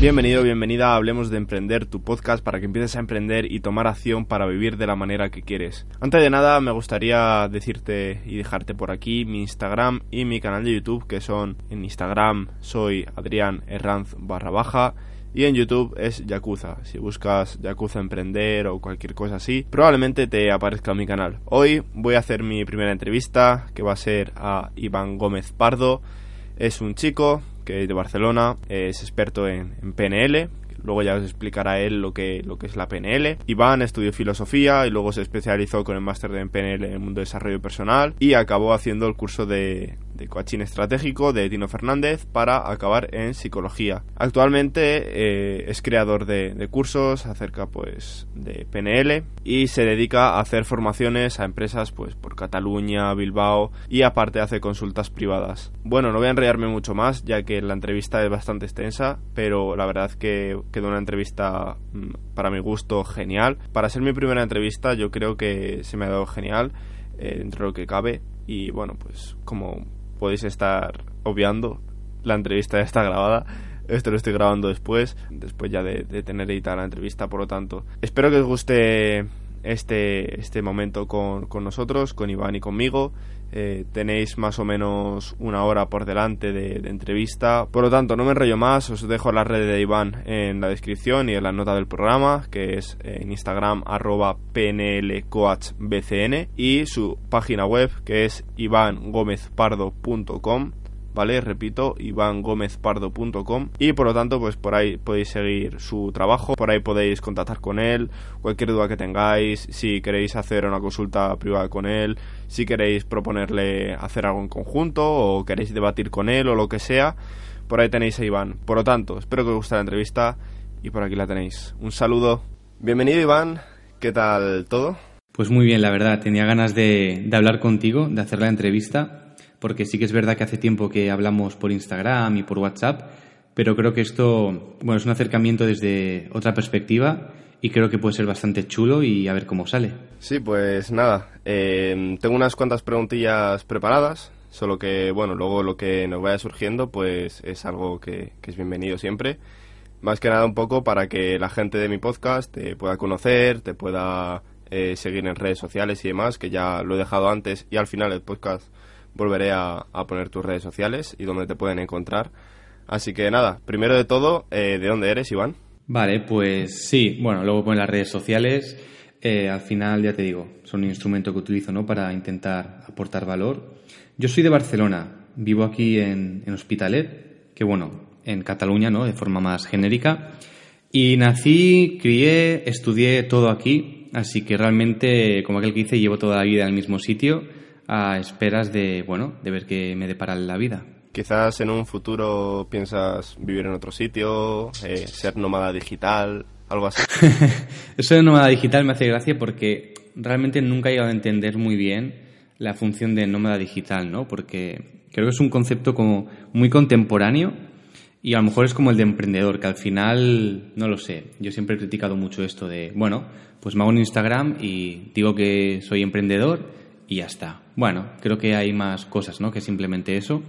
Bienvenido, bienvenida a Hablemos de Emprender, tu podcast para que empieces a emprender y tomar acción para vivir de la manera que quieres. Antes de nada, me gustaría decirte y dejarte por aquí mi Instagram y mi canal de YouTube, que son en Instagram soy Adrián Herranz barra baja y en YouTube es Yakuza. Si buscas Yakuza Emprender o cualquier cosa así, probablemente te aparezca mi canal. Hoy voy a hacer mi primera entrevista, que va a ser a Iván Gómez Pardo. Es un chico que es de Barcelona, es experto en, PNL, luego ya os explicará él lo que, lo que es la PNL. Iván estudió filosofía y luego se especializó con el máster de PNL en el mundo de desarrollo personal y acabó haciendo el curso de, de coaching estratégico de Tino Fernández para acabar en psicología. Actualmente eh, es creador de, cursos acerca pues de PNL y se dedica a hacer formaciones a empresas pues por Cataluña, Bilbao y aparte hace consultas privadas. Bueno, no voy a enrollarme mucho más ya que la entrevista es bastante extensa, pero la verdad que quedó una entrevista mm, para mi gusto genial. Para ser mi primera entrevista yo creo que se me ha dado genial eh, dentro de lo que cabe y bueno pues como podéis estar obviando, la entrevista ya está grabada. Esto lo estoy grabando después, después ya de, tener editada la entrevista, por lo tanto. Espero que os guste este, este momento con, nosotros, con Iván y conmigo. Eh, tenéis más o menos una hora por delante de, entrevista. Por lo tanto, no me enrollo más, os dejo la red de Iván en la descripción y en la nota del programa, que es en Instagram arroba pnlcoachbcn y su página web que es ivangomezpardo.com ¿vale? Repito, ivangomezpardo.com y por lo tanto, pues por ahí podéis seguir su trabajo, por ahí podéis contactar con él, cualquier duda que tengáis, si queréis hacer una consulta privada con él, si queréis proponerle hacer algo en conjunto o queréis debatir con él o lo que sea, por ahí tenéis a Iván. Por lo tanto, espero que os guste la entrevista y por aquí la tenéis. Un saludo. Bienvenido Iván, ¿qué tal todo? Pues muy bien, la verdad, tenía ganas de, de hablar contigo, de hacer la entrevista porque sí que es verdad que hace tiempo que hablamos por Instagram y por WhatsApp, pero creo que esto, bueno, es un acercamiento desde otra perspectiva y creo que puede ser bastante chulo y a ver cómo sale. Sí, pues nada, eh, tengo unas cuantas preguntillas preparadas, solo que, bueno, luego lo que nos vaya surgiendo, pues es algo que, es bienvenido siempre. Más que nada un poco para que la gente de mi podcast te pueda conocer, te pueda eh, seguir en redes sociales y demás, que ya lo he dejado antes y al final el podcast volveré a, poner tus redes sociales y donde te pueden encontrar. Así que nada, primero de todo, eh, ¿de dónde eres, Iván? Vale, pues sí, bueno, luego ponen las redes sociales. Eh, al final, ya te digo, son un instrumento que utilizo ¿no? para intentar aportar valor. Yo soy de Barcelona, vivo aquí en, en Hospitalet, que bueno, en Cataluña, ¿no? De forma más genérica. Y nací, crié, estudié todo aquí, así que realmente, como aquel que hice, llevo toda la vida en el mismo sitio a esperas de, bueno, de ver qué me depara la vida. Quizás en un futuro piensas vivir en otro sitio, eh, ser nómada digital, algo así. Eso de nómada digital me hace gracia porque realmente nunca he llegado a entender muy bien la función de nómada digital, ¿no? Porque creo que es un concepto como muy contemporáneo y a lo mejor es como el de emprendedor, que al final, no lo sé, yo siempre he criticado mucho esto de, bueno, pues me hago un Instagram y digo que soy emprendedor y ya está. Bueno, creo que hay más cosas, ¿no? Que simplemente eso.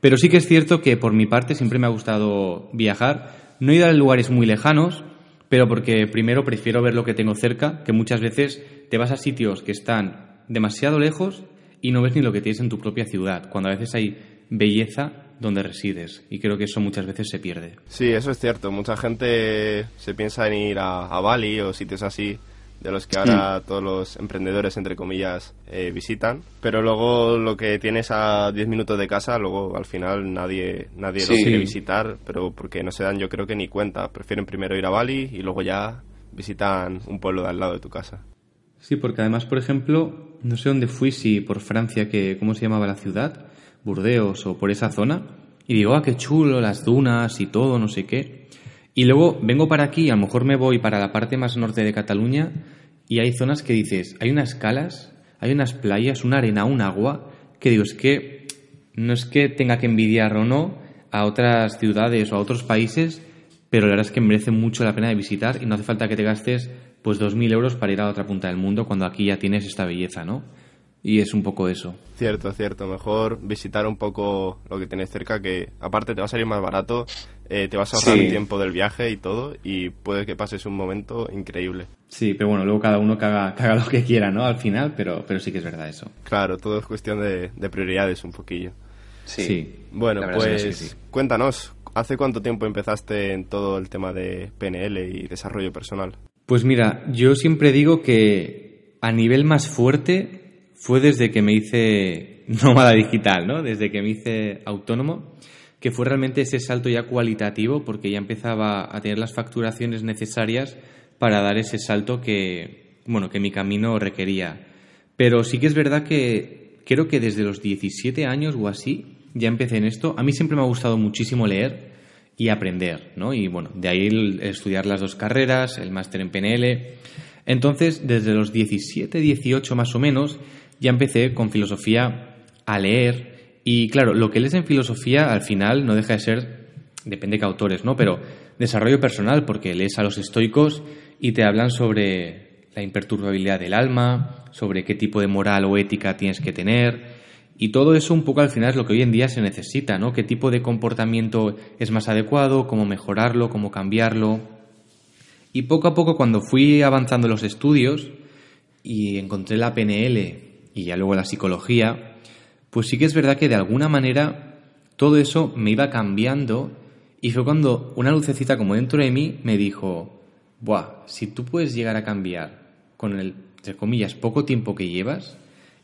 Pero sí que es cierto que por mi parte siempre me ha gustado viajar. No ir a lugares muy lejanos, pero porque primero prefiero ver lo que tengo cerca, que muchas veces te vas a sitios que están demasiado lejos y no ves ni lo que tienes en tu propia ciudad, cuando a veces hay belleza donde resides. Y creo que eso muchas veces se pierde. Sí, eso es cierto. Mucha gente se piensa en ir a, a Bali o sitios así de los que ahora mm. todos los emprendedores, entre comillas, eh, visitan. Pero luego lo que tienes a 10 minutos de casa, luego al final nadie, nadie lo quiere visitar, pero porque no se dan yo creo que ni cuenta. Prefieren primero ir a Bali y luego ya visitan un pueblo de al lado de tu casa. Sí, porque además, por ejemplo, no sé dónde fui, si por Francia, que ¿cómo se llamaba la ciudad? Burdeos o por esa zona. Y digo, ah, qué chulo, las dunas y todo, no sé qué. Y luego vengo para aquí, a lo mejor me voy para la parte más norte de Cataluña y hay zonas que dices, hay unas calas, hay unas playas, una arena, un agua, que digo, es que no es que tenga que envidiar o no a otras ciudades o a otros países, pero la verdad es que merece mucho la pena de visitar y no hace falta que te gastes pues 2.000 euros para ir a otra punta del mundo cuando aquí ya tienes esta belleza, ¿no? Y es un poco eso. Cierto, cierto. Mejor visitar un poco lo que tienes cerca, que aparte te va a salir más barato eh, te vas a ahorrar tiempo del viaje y todo, y puede que pases un momento increíble. Sí, pero bueno, luego cada uno caga, lo que quiera, ¿no? Al final, pero, pero sí que es verdad eso. Claro, todo es cuestión de, prioridades un poquillo. Sí. Bueno, pues cuéntanos, ¿hace cuánto tiempo empezaste en todo el tema de PNL y desarrollo personal? Pues mira, yo siempre digo que a nivel más fuerte fue desde que me hice nómada digital, ¿no? Desde que me hice autónomo que fue realmente ese salto ya cualitativo porque ya empezaba a tener las facturaciones necesarias para dar ese salto que, bueno, que mi camino requería. Pero sí que es verdad que creo que desde los 17 años o así ya empecé en esto. A mí siempre me ha gustado muchísimo leer y aprender, ¿no? Y bueno, de ahí estudiar las dos carreras, el máster en PNL. Entonces, desde los 17, 18 más o menos, ya empecé con filosofía a leer y claro, lo que lees en filosofía al final no deja de ser, depende de qué autores, ¿no? Pero desarrollo personal, porque lees a los estoicos y te hablan sobre la imperturbabilidad del alma, sobre qué tipo de moral o ética tienes que tener. Y todo eso un poco al final es lo que hoy en día se necesita, ¿no? ¿Qué tipo de comportamiento es más adecuado? ¿Cómo mejorarlo? ¿Cómo cambiarlo? Y poco a poco cuando fui avanzando los estudios y encontré la PNL y ya luego la psicología, pues sí que es verdad que de alguna manera todo eso me iba cambiando y fue cuando una lucecita como dentro de mí me dijo, Buah, si tú puedes llegar a cambiar con el, entre comillas, poco tiempo que llevas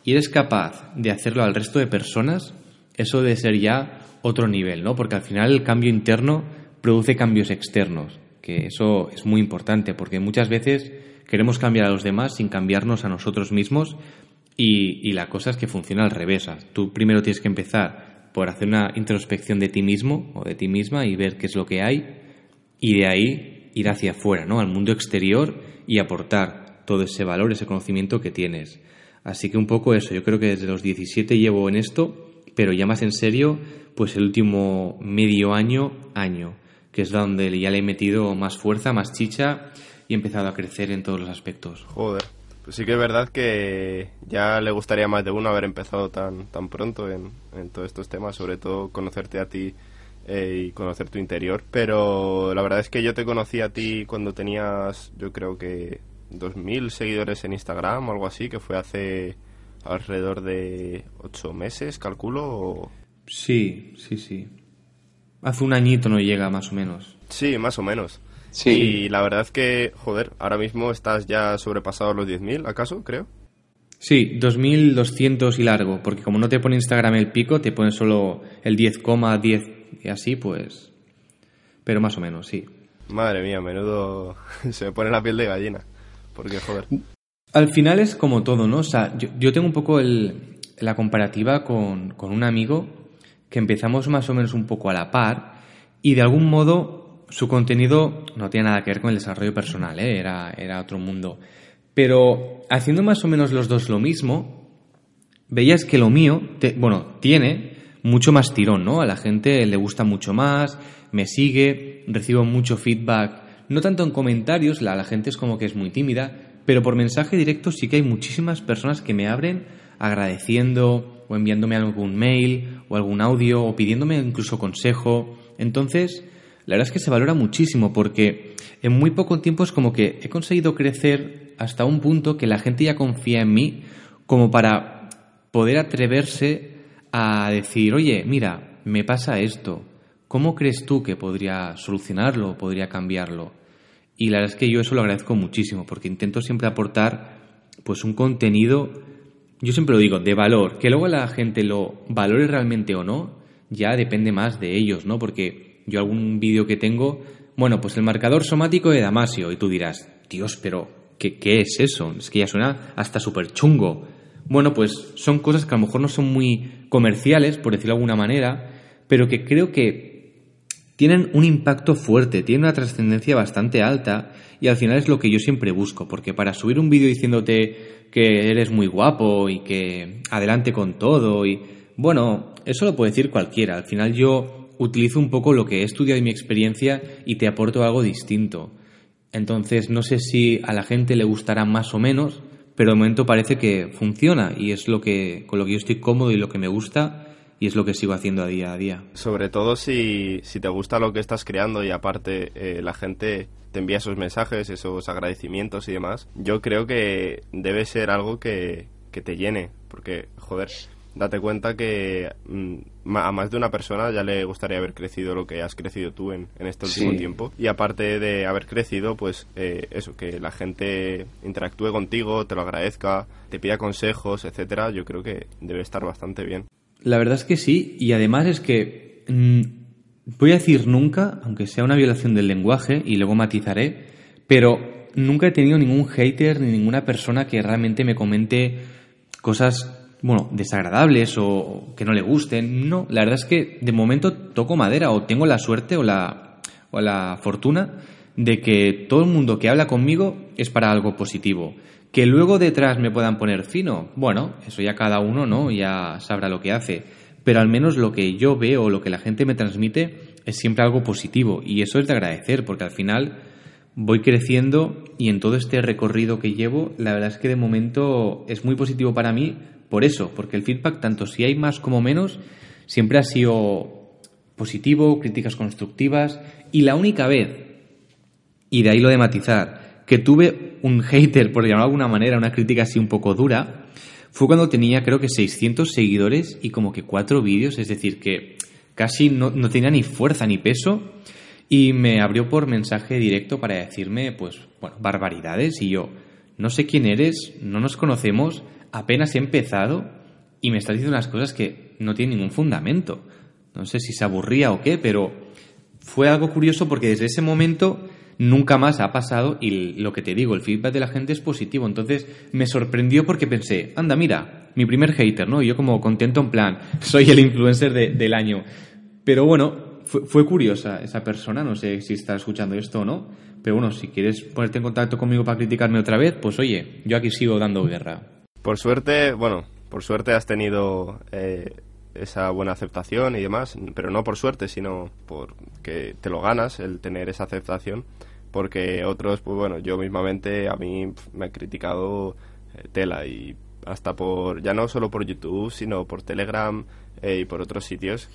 y eres capaz de hacerlo al resto de personas, eso debe ser ya otro nivel, ¿no? Porque al final el cambio interno produce cambios externos, que eso es muy importante, porque muchas veces queremos cambiar a los demás sin cambiarnos a nosotros mismos y, la cosa es que funciona al revés. Tú primero tienes que empezar por hacer una introspección de ti mismo o de ti misma y ver qué es lo que hay y de ahí ir hacia afuera, ¿no? Al mundo exterior y aportar todo ese valor, ese conocimiento que tienes. Así que un poco eso, yo creo que desde los 17 llevo en esto, pero ya más en serio, pues el último medio año, año, que es donde ya le he metido más fuerza, más chicha y he empezado a crecer en todos los aspectos. Joder. Pues sí que es verdad que ya le gustaría más de uno haber empezado tan, tan pronto en, todos estos temas, sobre todo conocerte a ti eh, y conocer tu interior. Pero la verdad es que yo te conocí a ti cuando tenías, yo creo que 2.000 seguidores en Instagram o algo así, que fue hace alrededor de 8 meses, calculo. Sí, sí, sí. Hace un añito no llega, más o menos. Sí, más o menos. Sí. Y la verdad es que, joder, ahora mismo estás ya sobrepasado los 10.000, ¿acaso? Creo. Sí, 2.200 y largo, porque como no te pone Instagram el pico, te pone solo el 10,10 y así, pues... Pero más o menos, sí. Madre mía, menudo... Se me pone la piel de gallina. Porque, joder. Al final es como todo, ¿no? O sea, yo, tengo un poco el, la comparativa con, con un amigo que empezamos más o menos un poco a la par y de algún modo su contenido no tiene nada que ver con el desarrollo personal, ¿eh? era, era otro mundo. Pero haciendo más o menos los dos lo mismo, veías que lo mío, bueno, tiene mucho más tirón, ¿no? A la gente le gusta mucho más, me sigue, recibo mucho feedback, no tanto en comentarios, la, la gente es como que es muy tímida, pero por mensaje directo sí que hay muchísimas personas que me abren agradeciendo o enviándome algún mail o algún audio o pidiéndome incluso consejo. Entonces, la verdad es que se valora muchísimo porque en muy poco tiempo es como que he conseguido crecer hasta un punto que la gente ya confía en mí como para poder atreverse a decir, oye, mira, me pasa esto, ¿cómo crees tú que podría solucionarlo, podría cambiarlo? Y la verdad es que yo eso lo agradezco muchísimo porque intento siempre aportar pues un contenido, yo siempre lo digo, de valor, que luego la gente lo valore realmente o no, ya depende más de ellos, ¿no? Porque yo algún vídeo que tengo, bueno, pues el marcador somático de Damasio, y tú dirás, Dios, pero ¿qué, qué es eso? Es que ya suena hasta súper chungo. Bueno, pues son cosas que a lo mejor no son muy comerciales, por decirlo de alguna manera, pero que creo que tienen un impacto fuerte, tienen una trascendencia bastante alta y al final es lo que yo siempre busco, porque para subir un vídeo diciéndote que eres muy guapo y que adelante con todo y bueno, eso lo puede decir cualquiera. Al final yo utilizo un poco lo que he estudiado y mi experiencia y te aporto algo distinto. Entonces, no sé si a la gente le gustará más o menos, pero de momento parece que funciona y es lo que con lo que yo estoy cómodo y lo que me gusta y es lo que sigo haciendo a día a día. Sobre todo si, si te gusta lo que estás creando y aparte eh, la gente te envía esos mensajes, esos agradecimientos y demás, yo creo que debe ser algo que, que te llene, porque, joder, date cuenta que mm, a más de una persona ya le gustaría haber crecido lo que has crecido tú en, en este último tiempo. Y aparte de haber crecido, pues eh, eso, que la gente interactúe contigo, te lo agradezca, te pida consejos, etcétera, yo creo que debe estar bastante bien. La verdad es que sí, y además es que mm, voy a decir nunca, aunque sea una violación del lenguaje, y luego matizaré, pero nunca he tenido ningún hater ni ninguna persona que realmente me comente cosas, bueno, desagradables o que no le gusten. No, la verdad es que de momento toco madera o tengo la suerte o la, o la fortuna de que todo el mundo que habla conmigo es para algo positivo. Que luego detrás me puedan poner fino, bueno, eso ya cada uno, ¿no? Ya sabrá lo que hace. Pero al menos lo que yo veo, lo que la gente me transmite, es siempre algo positivo. Y eso es de agradecer, porque al final voy creciendo y en todo este recorrido que llevo, la verdad es que de momento es muy positivo para mí por eso, porque el feedback, tanto si hay más como menos, siempre ha sido positivo, críticas constructivas, y la única vez, y de ahí lo de matizar, que tuve un hater, por llamarlo de alguna manera, una crítica así un poco dura, fue cuando tenía creo que 600 seguidores y como que cuatro vídeos, es decir, que casi no, no tenía ni fuerza ni peso y me abrió por mensaje directo para decirme, pues, bueno, barbaridades. Y yo, no sé quién eres, no nos conocemos, apenas he empezado y me estás diciendo unas cosas que no tienen ningún fundamento. No sé si se aburría o qué, pero fue algo curioso porque desde ese momento nunca más ha pasado y lo que te digo, el feedback de la gente es positivo. Entonces me sorprendió porque pensé, anda, mira, mi primer hater, ¿no? Y yo como contento en plan, soy el influencer del año. Pero bueno, fue, curiosa esa persona, no sé si está escuchando esto o no, pero bueno, si quieres ponerte en contacto conmigo para criticarme otra vez, pues oye, yo aquí sigo dando guerra. Por suerte, bueno, por suerte has tenido eh, esa buena aceptación y demás, pero no por suerte, sino porque te lo ganas el tener esa aceptación, porque otros, pues bueno, yo mismamente a mí me han criticado eh, tela y hasta por, ya no solo por YouTube, sino por Telegram eh, y por otros sitios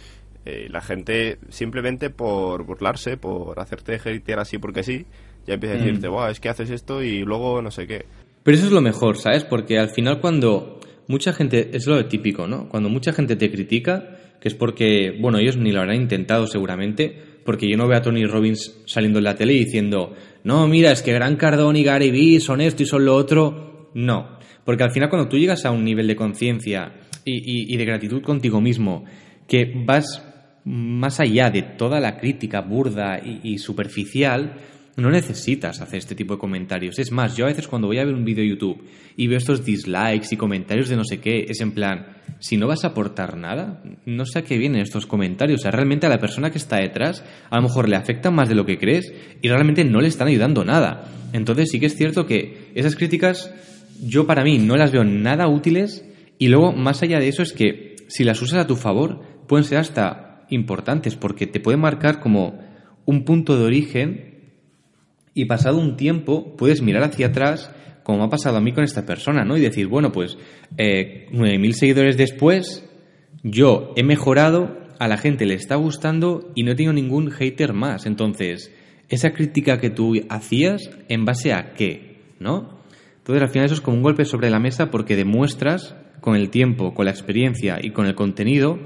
eh, la gente simplemente por burlarse, por hacerte hatear así porque sí, ya empieza a decirte, mm. es que haces esto y luego no sé qué. Pero eso es lo mejor, ¿sabes? Porque al final cuando mucha gente, es lo típico, ¿no? Cuando mucha gente te critica, que es porque, bueno, ellos ni lo habrán intentado seguramente, porque yo no veo a Tony Robbins saliendo en la tele diciendo, no, mira, es que Gran Cardón y Gary Vee son esto y son lo otro. No, porque al final cuando tú llegas a un nivel de conciencia y, y de gratitud contigo mismo, que vas más allá de toda la crítica burda y, superficial, no necesitas hacer este tipo de comentarios. Es más, yo a veces cuando voy a ver un vídeo de YouTube y veo estos dislikes y comentarios de no sé qué, es en plan, si no vas a aportar nada, no sé a qué vienen estos comentarios. O sea, realmente a la persona que está detrás a lo mejor le afectan más de lo que crees y realmente no le están ayudando nada. Entonces sí que es cierto que esas críticas yo para mí no las veo nada útiles y luego más allá de eso es que si las usas a tu favor pueden ser hasta importantes porque te puede marcar como un punto de origen y pasado un tiempo puedes mirar hacia atrás como ha pasado a mí con esta persona, ¿no? Y decir, bueno, pues eh, 9.000 seguidores después, yo he mejorado, a la gente le está gustando y no he tenido ningún hater más. Entonces, esa crítica que tú hacías, ¿en base a qué? ¿No? Entonces, al final eso es como un golpe sobre la mesa porque demuestras con el tiempo, con la experiencia y con el contenido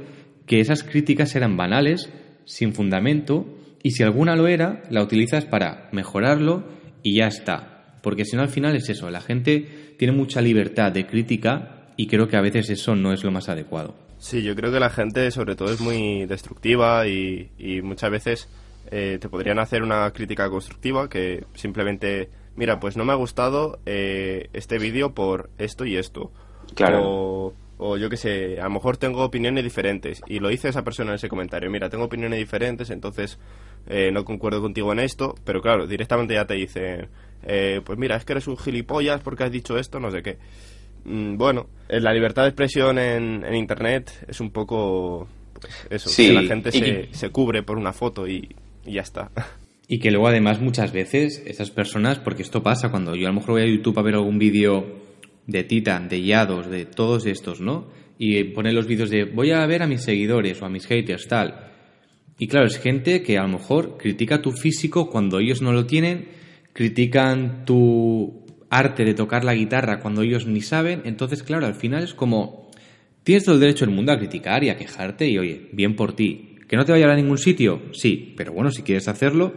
que esas críticas eran banales, sin fundamento, y si alguna lo era, la utilizas para mejorarlo y ya está. Porque si no, al final es eso, la gente tiene mucha libertad de crítica y creo que a veces eso no es lo más adecuado. Sí, yo creo que la gente sobre todo es muy destructiva y, muchas veces eh, te podrían hacer una crítica constructiva que simplemente, mira, pues no me ha gustado eh, este vídeo por esto y esto. Claro o yo qué sé, a lo mejor tengo opiniones diferentes y lo dice esa persona en ese comentario, mira, tengo opiniones diferentes, entonces eh, no concuerdo contigo en esto, pero claro, directamente ya te dice, eh, pues mira, es que eres un gilipollas porque has dicho esto, no sé qué. Mm, bueno, eh, la libertad de expresión en, en Internet es un poco eso, que la gente se, se, cubre por una foto y, y ya está. Y que luego además muchas veces esas personas, porque esto pasa cuando yo a lo mejor voy a YouTube a ver algún vídeo de Titan, de Yados, de todos estos, ¿no? Y pone los vídeos de voy a ver a mis seguidores o a mis haters, tal. Y claro, es gente que a lo mejor critica tu físico cuando ellos no lo tienen, critican tu arte de tocar la guitarra cuando ellos ni saben. Entonces, claro, al final es como, tienes todo el derecho del mundo a criticar y a quejarte y oye, bien por ti. ¿Que no te vaya a ningún sitio? Sí, pero bueno, si quieres hacerlo.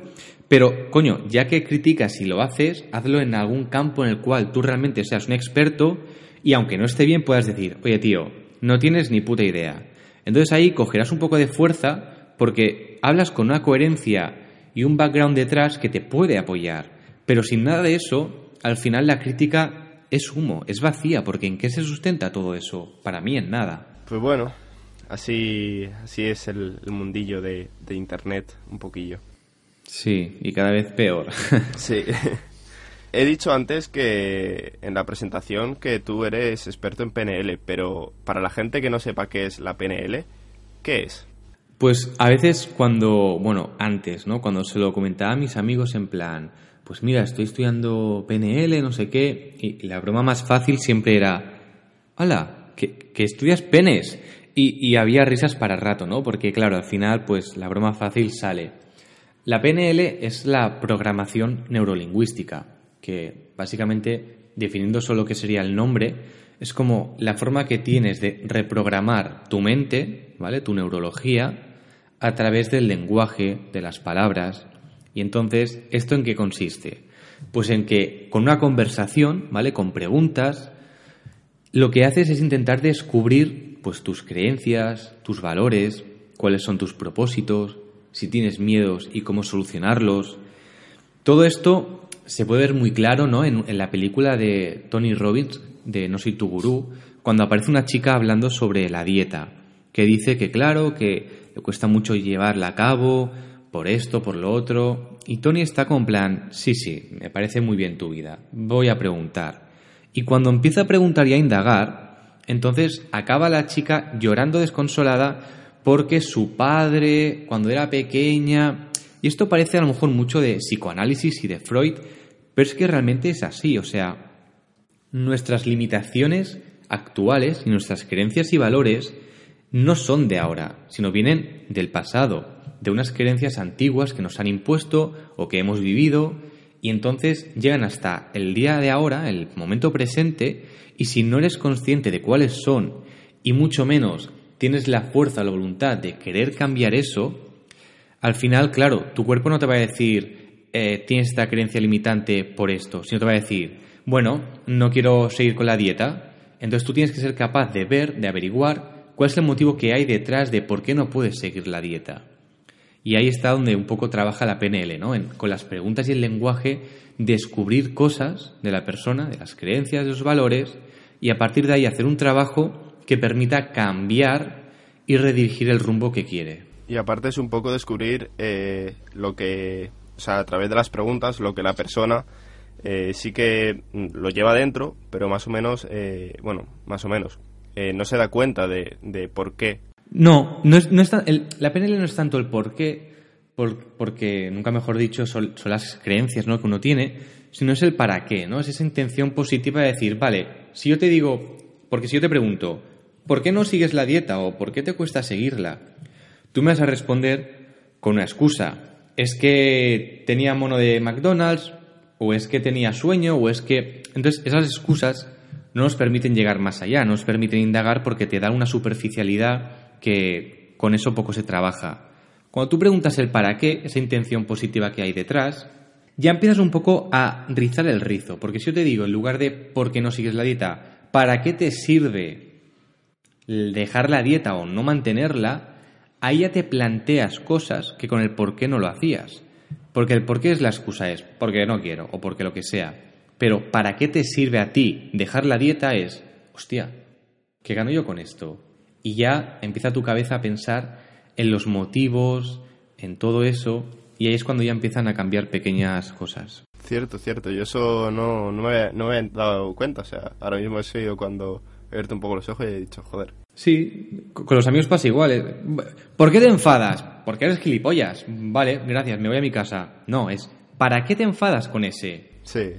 Pero, coño, ya que criticas y lo haces, hazlo en algún campo en el cual tú realmente seas un experto y aunque no esté bien puedas decir, oye tío, no tienes ni puta idea. Entonces ahí cogerás un poco de fuerza porque hablas con una coherencia y un background detrás que te puede apoyar. Pero sin nada de eso, al final la crítica es humo, es vacía, porque ¿en qué se sustenta todo eso? Para mí en nada. Pues bueno, así, así es el, mundillo de, de Internet, un poquillo. Sí, y cada vez peor. sí. He dicho antes que en la presentación que tú eres experto en PNL, pero para la gente que no sepa qué es la PNL, ¿qué es? Pues a veces cuando, bueno, antes, ¿no? Cuando se lo comentaba a mis amigos en plan, pues mira, estoy estudiando PNL, no sé qué, y la broma más fácil siempre era, hola, que, estudias penes. Y, y había risas para rato, ¿no? Porque claro, al final, pues la broma fácil sale. La PNL es la programación neurolingüística que básicamente, definiendo solo qué sería el nombre, es como la forma que tienes de reprogramar tu mente, ¿vale? Tu neurología a través del lenguaje, de las palabras. Y entonces, ¿esto en qué consiste? Pues en que con una conversación, ¿vale? Con preguntas, lo que haces es intentar descubrir pues tus creencias, tus valores, cuáles son tus propósitos, si tienes miedos y cómo solucionarlos. Todo esto se puede ver muy claro ¿no? en, la película de Tony Robbins, de No soy tu gurú, cuando aparece una chica hablando sobre la dieta, que dice que claro, que le cuesta mucho llevarla a cabo, por esto, por lo otro, y Tony está con plan, sí, sí, me parece muy bien tu vida, voy a preguntar. Y cuando empieza a preguntar y a indagar, entonces acaba la chica llorando desconsolada porque su padre, cuando era pequeña, y esto parece a lo mejor mucho de psicoanálisis y de Freud, pero es que realmente es así, o sea, nuestras limitaciones actuales y nuestras creencias y valores no son de ahora, sino vienen del pasado, de unas creencias antiguas que nos han impuesto o que hemos vivido y entonces llegan hasta el día de ahora, el momento presente, y si no eres consciente de cuáles son y mucho menos tienes la fuerza, la voluntad de querer cambiar eso, al final, claro, tu cuerpo no te va a decir, eh, tienes esta creencia limitante por esto, sino te va a decir, bueno, no quiero seguir con la dieta. Entonces tú tienes que ser capaz de ver, de averiguar cuál es el motivo que hay detrás de por qué no puedes seguir la dieta. Y ahí está donde un poco trabaja la PNL, ¿no? con las preguntas y el lenguaje, descubrir cosas de la persona, de las creencias, de los valores, y a partir de ahí hacer un trabajo que permita cambiar y redirigir el rumbo que quiere. Y aparte es un poco descubrir eh, lo que o sea, a través de las preguntas, lo que la persona eh, sí que lo lleva dentro, pero más o menos, eh, bueno, más o menos, eh, no se da cuenta de, de por qué. No, no es, no la PNL no es tanto el por qué, porque nunca mejor dicho son, son, las creencias ¿no? que uno tiene, sino es el para qué, ¿no? Es esa intención positiva de decir, vale, si yo te digo, porque si yo te pregunto, ¿por qué no sigues la dieta o por qué te cuesta seguirla? Tú me vas a responder con una excusa, es que tenía mono de McDonald's, o es que tenía sueño, o es que... Entonces, esas excusas no nos permiten llegar más allá, no nos permiten indagar porque te da una superficialidad que con eso poco se trabaja. Cuando tú preguntas el para qué, esa intención positiva que hay detrás, ya empiezas un poco a rizar el rizo, porque si yo te digo, en lugar de por qué no sigues la dieta, ¿para qué te sirve dejar la dieta o no mantenerla? ahí ya te planteas cosas que con el por qué no lo hacías. Porque el por qué es la excusa es porque no quiero o porque lo que sea. Pero ¿para qué te sirve a ti dejar la dieta? Es, hostia, ¿qué gano yo con esto? Y ya empieza tu cabeza a pensar en los motivos, en todo eso, y ahí es cuando ya empiezan a cambiar pequeñas cosas. Cierto, cierto, yo eso no, no, me, no me he dado cuenta, o sea, ahora mismo he sido cuando he abierto un poco los ojos y he dicho, joder, Sí, con los amigos pasa igual. Eh. ¿Por qué te enfadas? Porque eres gilipollas. Vale, gracias, me voy a mi casa. No, es ¿para qué te enfadas con ese? Sí.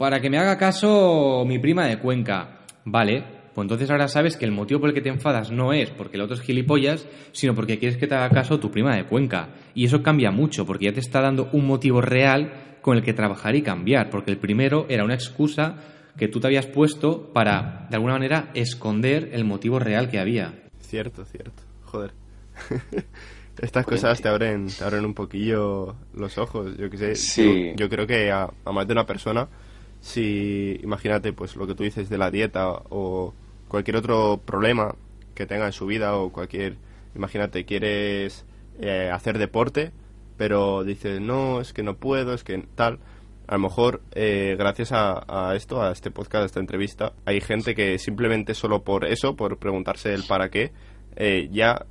Para que me haga caso mi prima de Cuenca. Vale, pues entonces ahora sabes que el motivo por el que te enfadas no es porque el otro es gilipollas, sino porque quieres que te haga caso tu prima de Cuenca. Y eso cambia mucho, porque ya te está dando un motivo real con el que trabajar y cambiar, porque el primero era una excusa que tú te habías puesto para, de alguna manera, esconder el motivo real que había. Cierto, cierto. Joder. Estas cosas te abren, te abren un poquillo los ojos, yo qué sé. Yo, creo que a, más de una persona, si imagínate pues lo que tú dices de la dieta o cualquier otro problema que tenga en su vida o cualquier, imagínate, quieres eh, hacer deporte, pero dices, no, es que no puedo, es que tal. A lo mejor, eh, gracias a, esto, a este podcast, a esta entrevista, hay gente que simplemente solo por eso, por preguntarse el para qué, eh, ya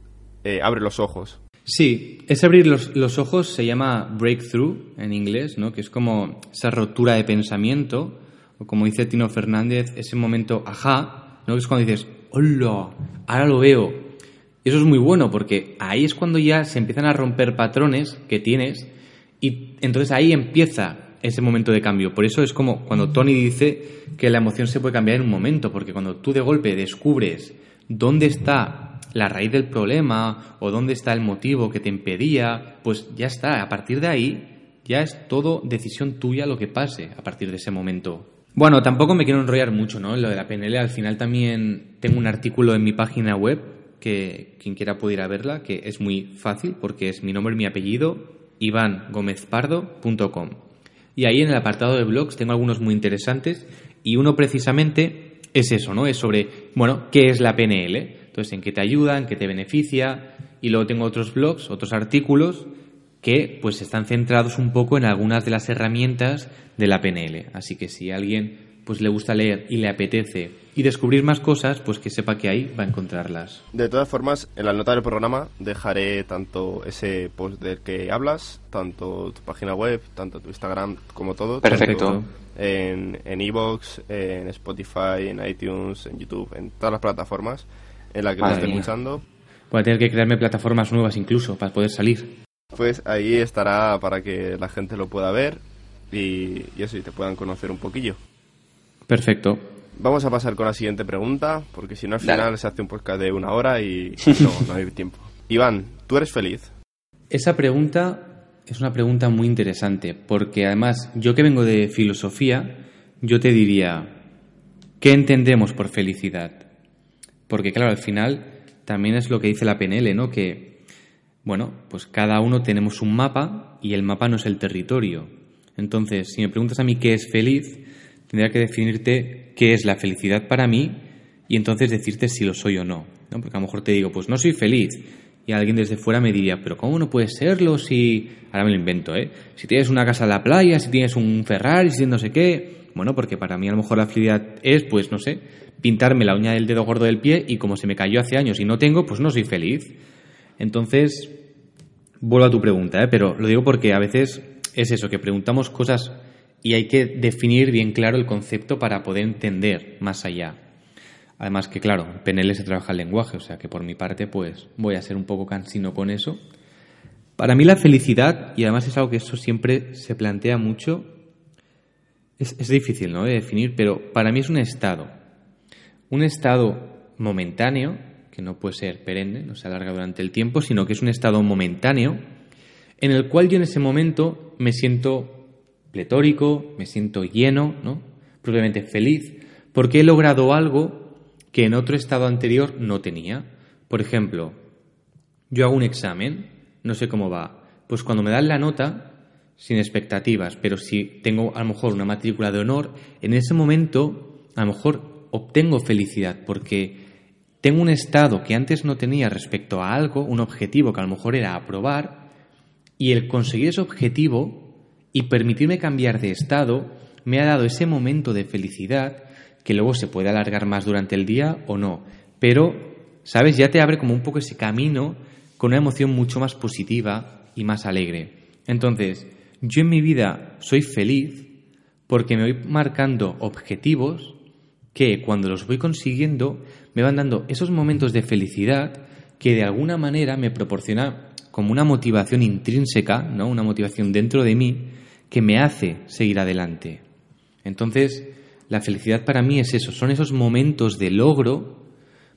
abre los ojos Sí, ese abrir los, ojos se llama breakthrough en inglés, ¿no? que es como esa rotura de pensamiento, o como dice Tino Fernández, ese momento ajá, ¿no? que es cuando dices, hola, ahora lo veo. Y eso es muy bueno porque ahí es cuando ya se empiezan a romper patrones que tienes y entonces ahí empieza ese momento de cambio. Por eso es como cuando Tony dice que la emoción se puede cambiar en un momento, porque cuando tú de golpe descubres dónde está la raíz del problema o dónde está el motivo que te impedía, pues ya está, a partir de ahí ya es todo decisión tuya lo que pase a partir de ese momento. Bueno, tampoco me quiero enrollar mucho, ¿no? Lo de la PNL, al final también tengo un artículo en mi página web que quien quiera puede ir a verla, que es muy fácil porque es mi nombre y mi apellido, ivangomezpardo.com. Y ahí en el apartado de blogs tengo algunos muy interesantes y uno precisamente es eso, ¿no? Es sobre, bueno, ¿qué es la PNL? Entonces, en qué te ayuda, en qué te beneficia. Y luego tengo otros blogs, otros artículos que pues están centrados un poco en algunas de las herramientas de la PNL. Así que si a alguien pues le gusta leer y le apetece y descubrir más cosas, pues que sepa que ahí va a encontrarlas. De todas formas, en la nota del programa dejaré tanto ese post del que hablas, tanto tu página web, tanto tu Instagram como todo. Perfecto. En Evox, en, en Spotify, en iTunes, en YouTube, en todas las plataformas en la que me esté escuchando. Voy a tener que crearme plataformas nuevas incluso para poder salir. Pues ahí estará para que la gente lo pueda ver y, y eso, y te puedan conocer un poquillo. Perfecto. Vamos a pasar con la siguiente pregunta, porque si no al final se hace un podcast de una hora y no, no hay tiempo. Iván, ¿tú eres feliz? Esa pregunta es una pregunta muy interesante, porque además yo que vengo de filosofía, yo te diría, ¿qué entendemos por felicidad? Porque claro, al final también es lo que dice la PNL, ¿no? Que, bueno, pues cada uno tenemos un mapa y el mapa no es el territorio. Entonces, si me preguntas a mí qué es feliz, tendría que definirte qué es la felicidad para mí y entonces decirte si lo soy o no. ¿no? Porque a lo mejor te digo, pues no soy feliz. Y alguien desde fuera me diría, pero ¿cómo no puedes serlo si... Ahora me lo invento, ¿eh? Si tienes una casa en la playa, si tienes un Ferrari, si no sé qué... Bueno, porque para mí a lo mejor la felicidad es, pues no sé, pintarme la uña del dedo gordo del pie y como se me cayó hace años y no tengo, pues no soy feliz. Entonces, vuelvo a tu pregunta, ¿eh? pero lo digo porque a veces es eso, que preguntamos cosas y hay que definir bien claro el concepto para poder entender más allá. Además que, claro, en PNL se trabaja el lenguaje, o sea que por mi parte, pues voy a ser un poco cansino con eso. Para mí la felicidad, y además es algo que eso siempre se plantea mucho, es, es difícil ¿no? de definir, pero para mí es un estado un estado momentáneo, que no puede ser perenne, no se alarga durante el tiempo, sino que es un estado momentáneo, en el cual yo en ese momento me siento pletórico, me siento lleno, ¿no? Probablemente feliz, porque he logrado algo que en otro estado anterior no tenía. Por ejemplo, yo hago un examen, no sé cómo va, pues cuando me dan la nota, sin expectativas, pero si tengo a lo mejor una matrícula de honor, en ese momento a lo mejor obtengo felicidad porque tengo un estado que antes no tenía respecto a algo, un objetivo que a lo mejor era aprobar, y el conseguir ese objetivo y permitirme cambiar de estado me ha dado ese momento de felicidad que luego se puede alargar más durante el día o no. Pero, ¿sabes? Ya te abre como un poco ese camino con una emoción mucho más positiva y más alegre. Entonces, yo en mi vida soy feliz porque me voy marcando objetivos que cuando los voy consiguiendo me van dando esos momentos de felicidad que de alguna manera me proporciona como una motivación intrínseca, ¿no? Una motivación dentro de mí que me hace seguir adelante. Entonces, la felicidad para mí es eso, son esos momentos de logro,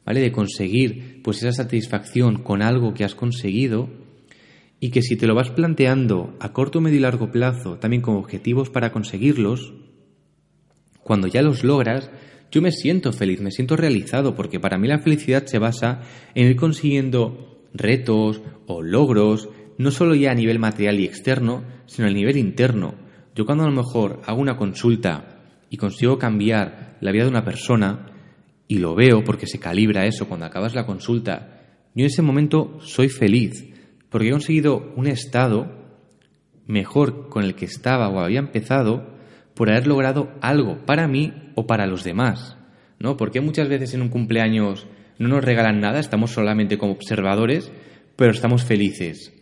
¿vale? De conseguir pues esa satisfacción con algo que has conseguido y que si te lo vas planteando a corto, medio y largo plazo, también con objetivos para conseguirlos, cuando ya los logras, yo me siento feliz, me siento realizado, porque para mí la felicidad se basa en ir consiguiendo retos o logros, no solo ya a nivel material y externo, sino a nivel interno. Yo cuando a lo mejor hago una consulta y consigo cambiar la vida de una persona, y lo veo porque se calibra eso cuando acabas la consulta, yo en ese momento soy feliz, porque he conseguido un estado mejor con el que estaba o había empezado por haber logrado algo para mí o para los demás, ¿no? Porque muchas veces en un cumpleaños no nos regalan nada, estamos solamente como observadores, pero estamos felices,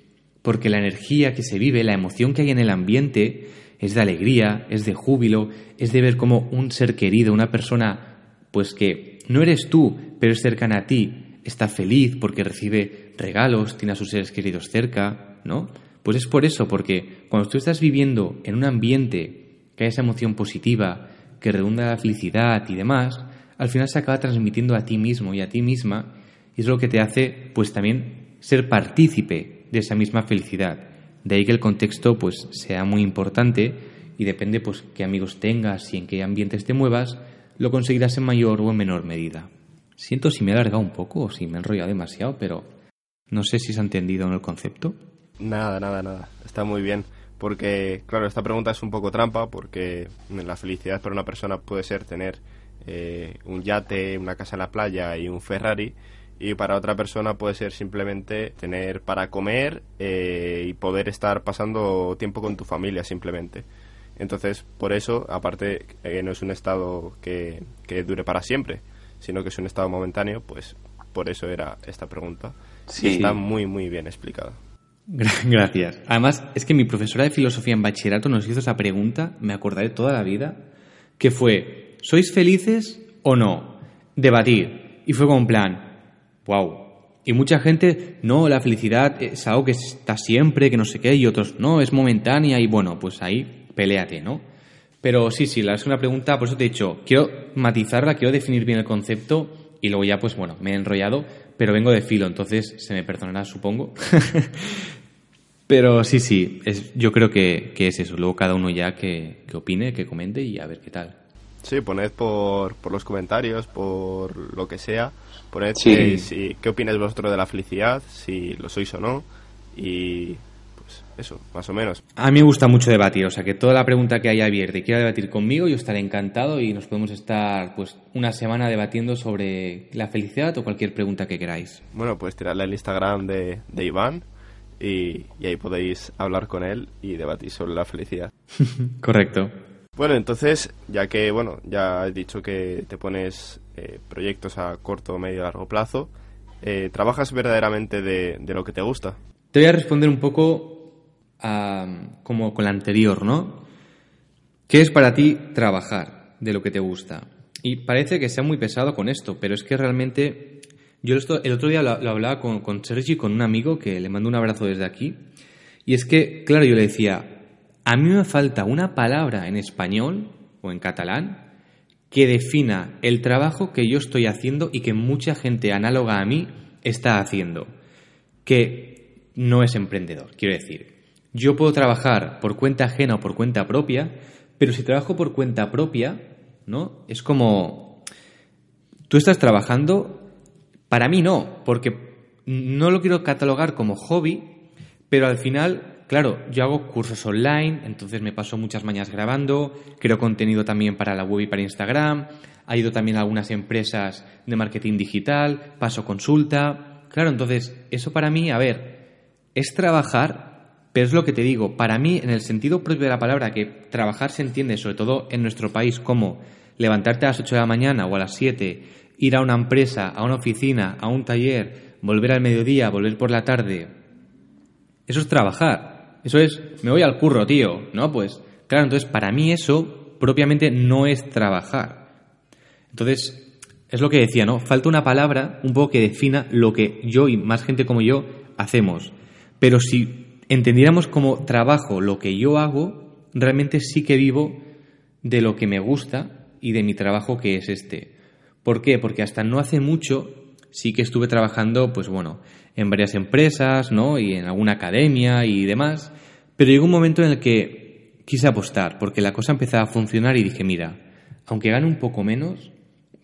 porque la energía que se vive, la emoción que hay en el ambiente es de alegría, es de júbilo, es de ver como un ser querido, una persona pues que no eres tú, pero es cercana a ti, está feliz porque recibe regalos, tiene a sus seres queridos cerca, ¿no? Pues es por eso, porque cuando tú estás viviendo en un ambiente que esa emoción positiva, que redunda la felicidad y demás, al final se acaba transmitiendo a ti mismo y a ti misma, y es lo que te hace, pues también, ser partícipe de esa misma felicidad. De ahí que el contexto, pues, sea muy importante y depende, pues, qué amigos tengas y en qué ambientes te muevas, lo conseguirás en mayor o en menor medida. Siento si me he alargado un poco o si me he enrollado demasiado, pero no sé si se ha entendido en el concepto. Nada, nada, nada. Está muy bien porque, claro, esta pregunta es un poco trampa, porque la felicidad para una persona puede ser tener eh, un yate, una casa en la playa y un Ferrari, y para otra persona puede ser simplemente tener para comer eh, y poder estar pasando tiempo con tu familia simplemente. Entonces, por eso, aparte eh, no es un estado que, que, dure para siempre, sino que es un estado momentáneo, pues por eso era esta pregunta. Sí. está muy, muy bien explicada. Gracias. Además, es que mi profesora de filosofía en bachillerato nos hizo esa pregunta, me acordaré toda la vida, que fue, ¿sois felices o no? Debatir. Y fue como un plan, wow. Y mucha gente, no, la felicidad es algo que está siempre, que no sé qué, y otros, no, es momentánea, y bueno, pues ahí, peleate, ¿no? Pero sí, sí, la es una pregunta, por eso te he dicho, quiero matizarla, quiero definir bien el concepto, y luego ya, pues bueno, me he enrollado, pero vengo de filo, entonces se me perdonará, supongo. Pero sí, sí, es, yo creo que, es eso. Luego cada uno ya que, opine, que comente y a ver qué tal. Sí, poned por, por los comentarios, por lo que sea. Poned si, qué opináis vosotros de la felicidad, si lo sois o no. Y eso, más o menos. A mí me gusta mucho debatir, o sea que toda la pregunta que haya abierta y quiera debatir conmigo, yo estaré encantado y nos podemos estar pues una semana debatiendo sobre la felicidad o cualquier pregunta que queráis. Bueno, pues tirarle al Instagram de, de Iván y, ahí podéis hablar con él y debatir sobre la felicidad. Correcto. Bueno, entonces, ya que, bueno, ya has dicho que te pones eh, proyectos a corto, medio, largo plazo, eh, ¿trabajas verdaderamente de, lo que te gusta? Te voy a responder un poco como con la anterior, ¿no? ¿Qué es para ti trabajar de lo que te gusta? Y parece que sea muy pesado con esto, pero es que realmente yo esto, el otro día lo, hablaba con, con Sergi, con un amigo, que le mando un abrazo desde aquí. Y es que, claro, yo le decía, a mí me falta una palabra en español o en catalán que defina el trabajo que yo estoy haciendo y que mucha gente análoga a mí está haciendo. Que no es emprendedor, quiero decir. Yo puedo trabajar por cuenta ajena o por cuenta propia, pero si trabajo por cuenta propia, ¿no? Es como tú estás trabajando para mí no, porque no lo quiero catalogar como hobby, pero al final, claro, yo hago cursos online, entonces me paso muchas mañanas grabando, creo contenido también para la web y para Instagram, ha ido también a algunas empresas de marketing digital, paso consulta. Claro, entonces, eso para mí, a ver, es trabajar, pero es lo que te digo, para mí, en el sentido propio de la palabra, que trabajar se entiende, sobre todo en nuestro país, como levantarte a las 8 de la mañana o a las 7 ir a una empresa, a una oficina, a un taller, volver al mediodía, volver por la tarde. Eso es trabajar. Eso es, me voy al curro, tío. ¿No? Pues, claro, entonces para mí eso propiamente no es trabajar. Entonces, es lo que decía, ¿no? Falta una palabra un poco que defina lo que yo y más gente como yo hacemos. Pero si entendiéramos como trabajo lo que yo hago, realmente sí que vivo de lo que me gusta y de mi trabajo que es este. ¿Por qué? Porque hasta no hace mucho sí que estuve trabajando, pues bueno, en varias empresas, ¿no? Y en alguna academia y demás. Pero llegó un momento en el que quise apostar, porque la cosa empezaba a funcionar y dije, mira, aunque gane un poco menos,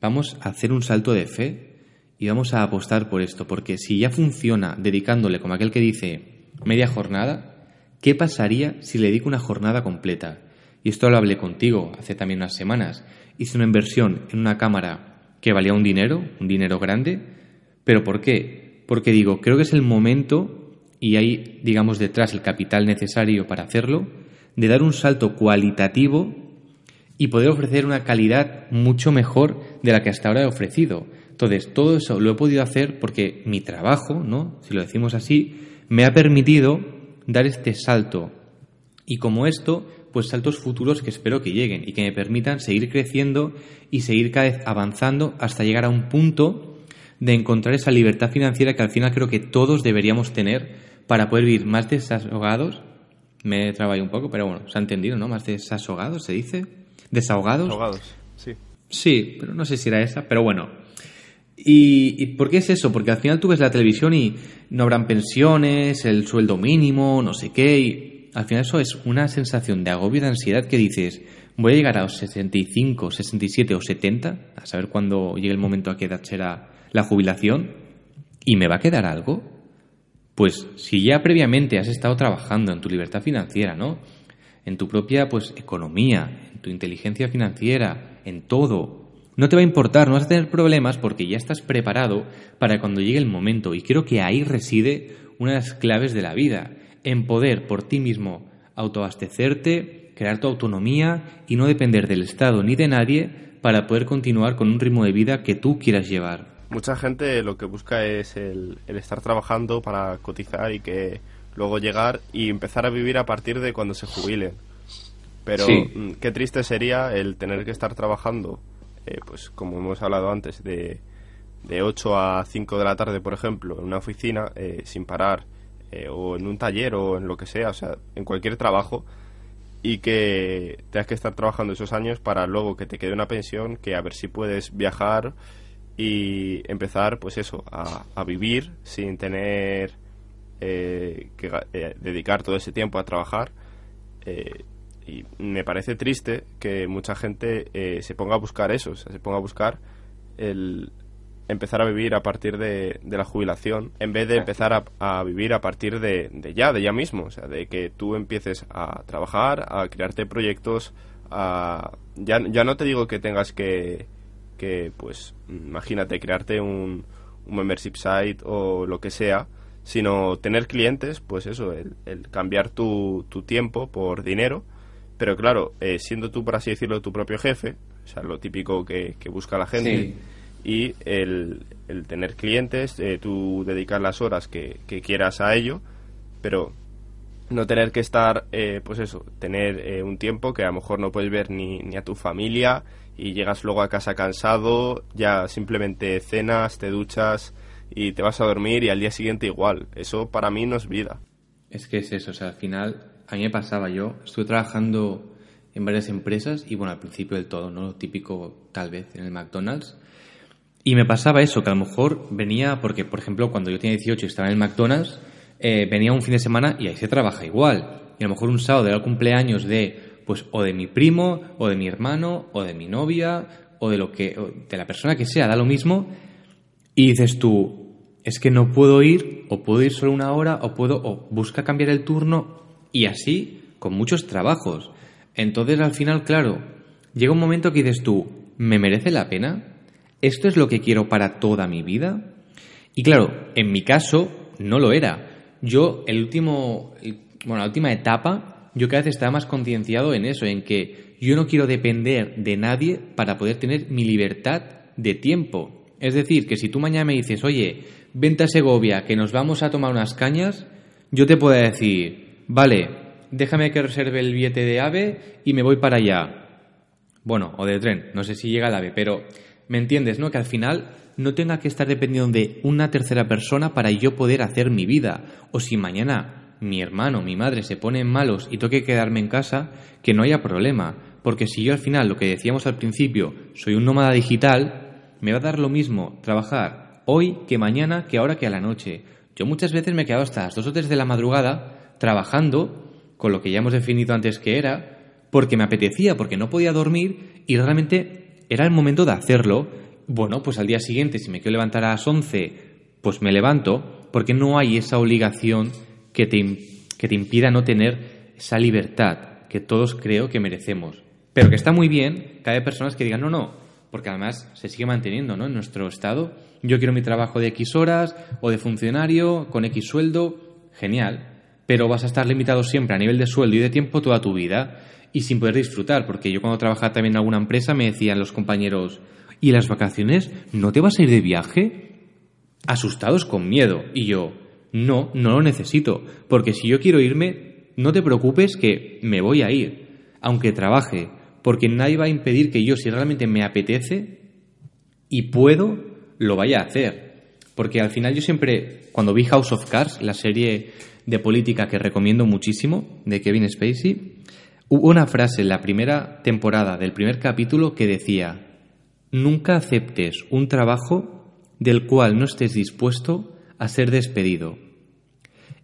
vamos a hacer un salto de fe y vamos a apostar por esto, porque si ya funciona dedicándole, como aquel que dice, media jornada, ¿qué pasaría si le dedico una jornada completa? Y esto lo hablé contigo hace también unas semanas. Hice una inversión en una cámara que valía un dinero, un dinero grande, pero ¿por qué? Porque digo, creo que es el momento, y hay, digamos, detrás el capital necesario para hacerlo, de dar un salto cualitativo y poder ofrecer una calidad mucho mejor de la que hasta ahora he ofrecido. Entonces, todo eso lo he podido hacer porque mi trabajo, ¿no? Si lo decimos así, me ha permitido dar este salto. Y como esto, pues saltos futuros que espero que lleguen y que me permitan seguir creciendo y seguir cada vez avanzando hasta llegar a un punto de encontrar esa libertad financiera que al final creo que todos deberíamos tener para poder vivir más desahogados. Me he trabado un poco, pero bueno, se ha entendido, ¿no? Más desahogados, se dice. Desahogados. Desahogados, sí. Sí, pero no sé si era esa, pero bueno. ¿Y, por qué es eso? Porque al final tú ves la televisión y no habrán pensiones, el sueldo mínimo, no sé qué, y al final eso es una sensación de agobio, de ansiedad que dices, voy a llegar a los 65, 67 o 70, a saber cuándo llegue el momento a qué edad será la jubilación, y me va a quedar algo. Pues si ya previamente has estado trabajando en tu libertad financiera, ¿no? En tu propia pues economía, en tu inteligencia financiera, en todo, no te va a importar, no vas a tener problemas porque ya estás preparado para cuando llegue el momento. Y creo que ahí reside una de las claves de la vida, en poder por ti mismo autoabastecerte, crear tu autonomía y no depender del Estado ni de nadie para poder continuar con un ritmo de vida que tú quieras llevar. Mucha gente lo que busca es el, estar trabajando para cotizar y que luego llegar y empezar a vivir a partir de cuando se jubilen. Pero mm, qué triste sería el tener que estar trabajando eh, pues como hemos hablado antes, de, de 8 a 5 de la tarde, por ejemplo, en una oficina, eh, sin parar, eh, o en un taller, o en lo que sea, o sea, en cualquier trabajo, y que tengas que estar trabajando esos años para luego que te quede una pensión, que a ver si puedes viajar y empezar, pues eso, a, a vivir sin tener que dedicar todo ese tiempo a trabajar y me parece triste que mucha gente eh, se ponga a buscar eso, o sea, se ponga a buscar el empezar a vivir a partir de, la jubilación en vez de empezar a, vivir a partir de, ya, de ya mismo, o sea, de que tú empieces a trabajar, a crearte proyectos, a, ya, ya no te digo que tengas que, que pues, imagínate, crearte un, un membership site o lo que sea, sino tener clientes, pues eso, el, el cambiar tu, tu tiempo por dinero pero claro, eh, siendo tú, por así decirlo, tu propio jefe, o sea, lo típico que, busca la gente, y el, el, tener clientes, eh, tú dedicar las horas que, quieras a ello, pero no tener que estar, eh, pues eso, tener un tiempo que a lo mejor no puedes ver ni, ni a tu familia y llegas luego a casa cansado, ya simplemente cenas, te duchas y te vas a dormir y al día siguiente igual. Eso para mí no es vida. Es que es eso, o sea, al final a mí me pasaba yo, estuve trabajando en varias empresas y bueno, al principio del todo, ¿no? Lo típico tal vez en el McDonald's. Y me pasaba eso, que a lo mejor venía, porque por ejemplo cuando yo tenía 18 y estaba en el McDonald's, eh, venía un fin de semana y ahí se trabaja igual. Y a lo mejor un sábado era el cumpleaños de, pues, o de mi primo, o de mi hermano, o de mi novia, o de lo que, de la persona que sea, da lo mismo. Y dices tú, es que no puedo ir, o puedo ir solo una hora, o puedo, o busca cambiar el turno, y así con muchos trabajos. Entonces al final, claro, llega un momento que dices tú, ¿me merece la pena? ¿Esto es lo que quiero para toda mi vida? Y claro, en mi caso no lo era. Yo, el último, bueno, la última etapa, yo cada vez estaba más concienciado en eso, en que yo no quiero depender de nadie para poder tener mi libertad de tiempo. Es decir, que si tú mañana me dices, oye, vente a Segovia, que nos vamos a tomar unas cañas, yo te puedo decir, vale, déjame que reserve el billete de AVE y me voy para allá. Bueno, o de tren, no sé si llega el AVE, pero me entiendes, ¿no? Que al final no tenga que estar dependiendo de una tercera persona para yo poder hacer mi vida. O si mañana mi hermano, mi madre se ponen malos y tengo que quedarme en casa, que no haya problema. Porque si yo al final, lo que decíamos al principio, soy un nómada digital, me va a dar lo mismo trabajar hoy que mañana, que ahora que a la noche. Yo muchas veces me he quedado hasta las dos o tres de la madrugada trabajando con lo que ya hemos definido antes que era, porque me apetecía, porque no podía dormir y realmente era el momento de hacerlo. Bueno, pues al día siguiente, si me quiero levantar a las 11, pues me levanto, porque no hay esa obligación que te, que te impida no tener esa libertad que todos creo que merecemos. Pero que está muy bien que haya personas que digan, no, no, porque además se sigue manteniendo ¿no? en nuestro estado. Yo quiero mi trabajo de X horas o de funcionario con X sueldo, genial, pero vas a estar limitado siempre a nivel de sueldo y de tiempo toda tu vida y sin poder disfrutar, porque yo cuando trabajaba también en alguna empresa me decían los compañeros, ¿y las vacaciones no te vas a ir de viaje? Asustados con miedo. Y yo, no, no lo necesito, porque si yo quiero irme, no te preocupes que me voy a ir, aunque trabaje, porque nadie va a impedir que yo, si realmente me apetece y puedo, lo vaya a hacer. Porque al final yo siempre, cuando vi House of Cards, la serie de política que recomiendo muchísimo, de Kevin Spacey, hubo una frase en la primera temporada del primer capítulo que decía, nunca aceptes un trabajo del cual no estés dispuesto a ser despedido.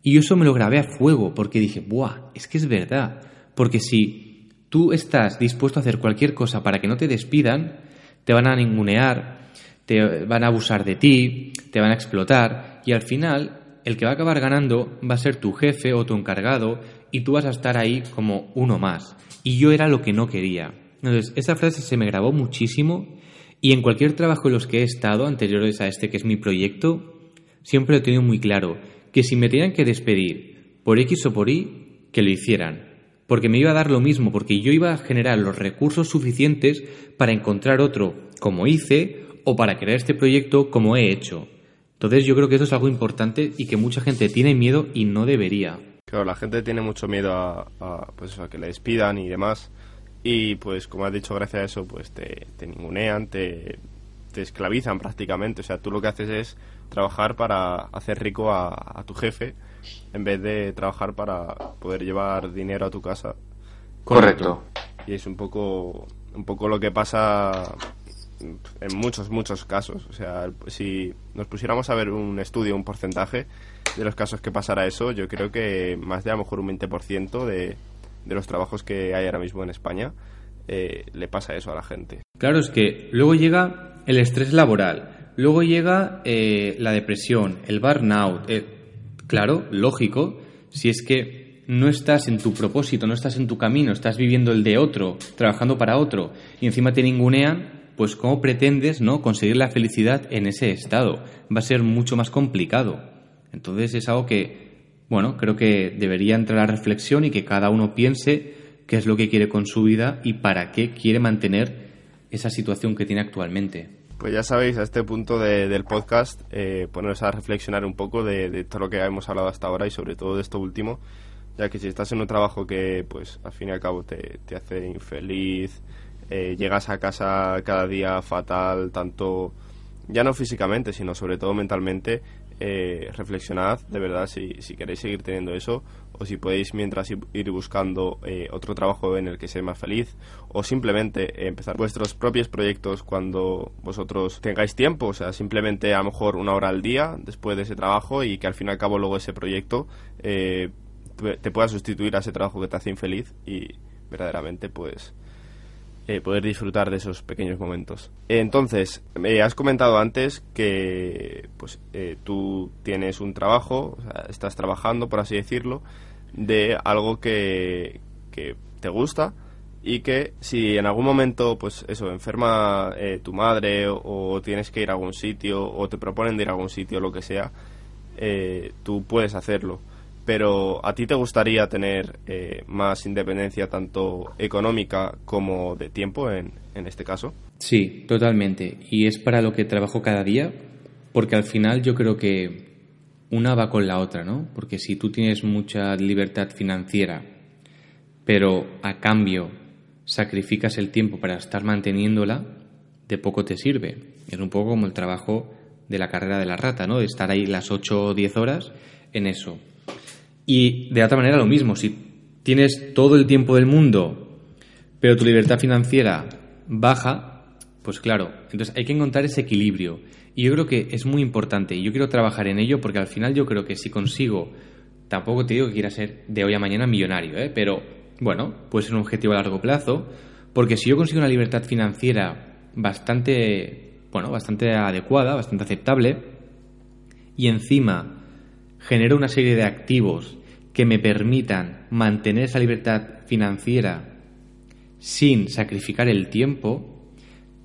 Y eso me lo grabé a fuego porque dije, ¡buah! Es que es verdad. Porque si tú estás dispuesto a hacer cualquier cosa para que no te despidan, te van a ningunear, te van a abusar de ti, te van a explotar y al final el que va a acabar ganando va a ser tu jefe o tu encargado y tú vas a estar ahí como uno más. Y yo era lo que no quería. Entonces, esa frase se me grabó muchísimo y en cualquier trabajo en los que he estado, anteriores a este que es mi proyecto, siempre he tenido muy claro que si me tenían que despedir por X o por Y, que lo hicieran. Porque me iba a dar lo mismo, porque yo iba a generar los recursos suficientes para encontrar otro como hice o para crear este proyecto como he hecho. Entonces yo creo que eso es algo importante y que mucha gente tiene miedo y no debería. Claro, la gente tiene mucho miedo a, pues a que le despidan y demás. Y pues como has dicho, gracias a eso, pues te, te ningunean, te, te esclavizan prácticamente. O sea, tú lo que haces es trabajar para hacer rico a, a, tu jefe en vez de trabajar para poder llevar dinero a tu casa. Correcto. Y es un poco, un poco lo que pasa en muchos, muchos casos. O sea, si nos pusiéramos a ver un estudio, un porcentaje de los casos que pasara eso, yo creo que más de a lo mejor un 20% de, de los trabajos que hay ahora mismo en España eh, le pasa eso a la gente. Claro, es que luego llega el estrés laboral, luego llega eh, la depresión, el burnout. Eh, claro, lógico, si es que no estás en tu propósito, no estás en tu camino, estás viviendo el de otro, trabajando para otro, y encima te ningunean, pues cómo pretendes no conseguir la felicidad en ese estado. Va a ser mucho más complicado. Entonces es algo que, bueno, creo que debería entrar a reflexión y que cada uno piense qué es lo que quiere con su vida y para qué quiere mantener esa situación que tiene actualmente. Pues ya sabéis, a este punto del podcast, eh, poneros a reflexionar un poco de, de, todo lo que hemos hablado hasta ahora y sobre todo de esto último, ya que si estás en un trabajo que, pues, al fin y al cabo te, te hace infeliz, eh, llegas a casa cada día fatal, tanto ya no físicamente, sino sobre todo mentalmente, eh, reflexionad de verdad si, si, queréis seguir teniendo eso o si podéis mientras ir buscando eh, otro trabajo en el que sea más feliz o simplemente empezar vuestros propios proyectos cuando vosotros tengáis tiempo, o sea, simplemente a lo mejor una hora al día después de ese trabajo y que al fin y al cabo luego ese proyecto te pueda sustituir a ese trabajo que te hace infeliz y verdaderamente pues eh, poder disfrutar de esos pequeños momentos. Entonces, me has comentado antes que pues eh, tú tienes un trabajo, o sea, estás trabajando, por así decirlo, de algo que, que te gusta y que si en algún momento, pues eso, enferma eh, tu madre o, tienes que ir a algún sitio o te proponen de ir a algún sitio, lo que sea, eh, tú puedes hacerlo pero ¿a ti te gustaría tener eh, más independencia tanto económica como de tiempo en, en, este caso? Sí, totalmente. Y es para lo que trabajo cada día, porque al final yo creo que una va con la otra, ¿no? Porque si tú tienes mucha libertad financiera, pero a cambio sacrificas el tiempo para estar manteniéndola, de poco te sirve. Es un poco como el trabajo de la carrera de la rata, ¿no? De estar ahí las 8 o 10 horas en eso y de otra manera lo mismo, si tienes todo el tiempo del mundo pero tu libertad financiera baja, pues claro, entonces hay que encontrar ese equilibrio. Y yo creo que es muy importante y yo quiero trabajar en ello porque al final yo creo que si consigo, tampoco te digo que quiera ser de hoy a mañana millonario, ¿eh? pero bueno, puede ser un objetivo a largo plazo, porque si yo consigo una libertad financiera bastante, bueno, bastante adecuada, bastante aceptable, y encima genero una serie de activos que me permitan mantener esa libertad financiera sin sacrificar el tiempo,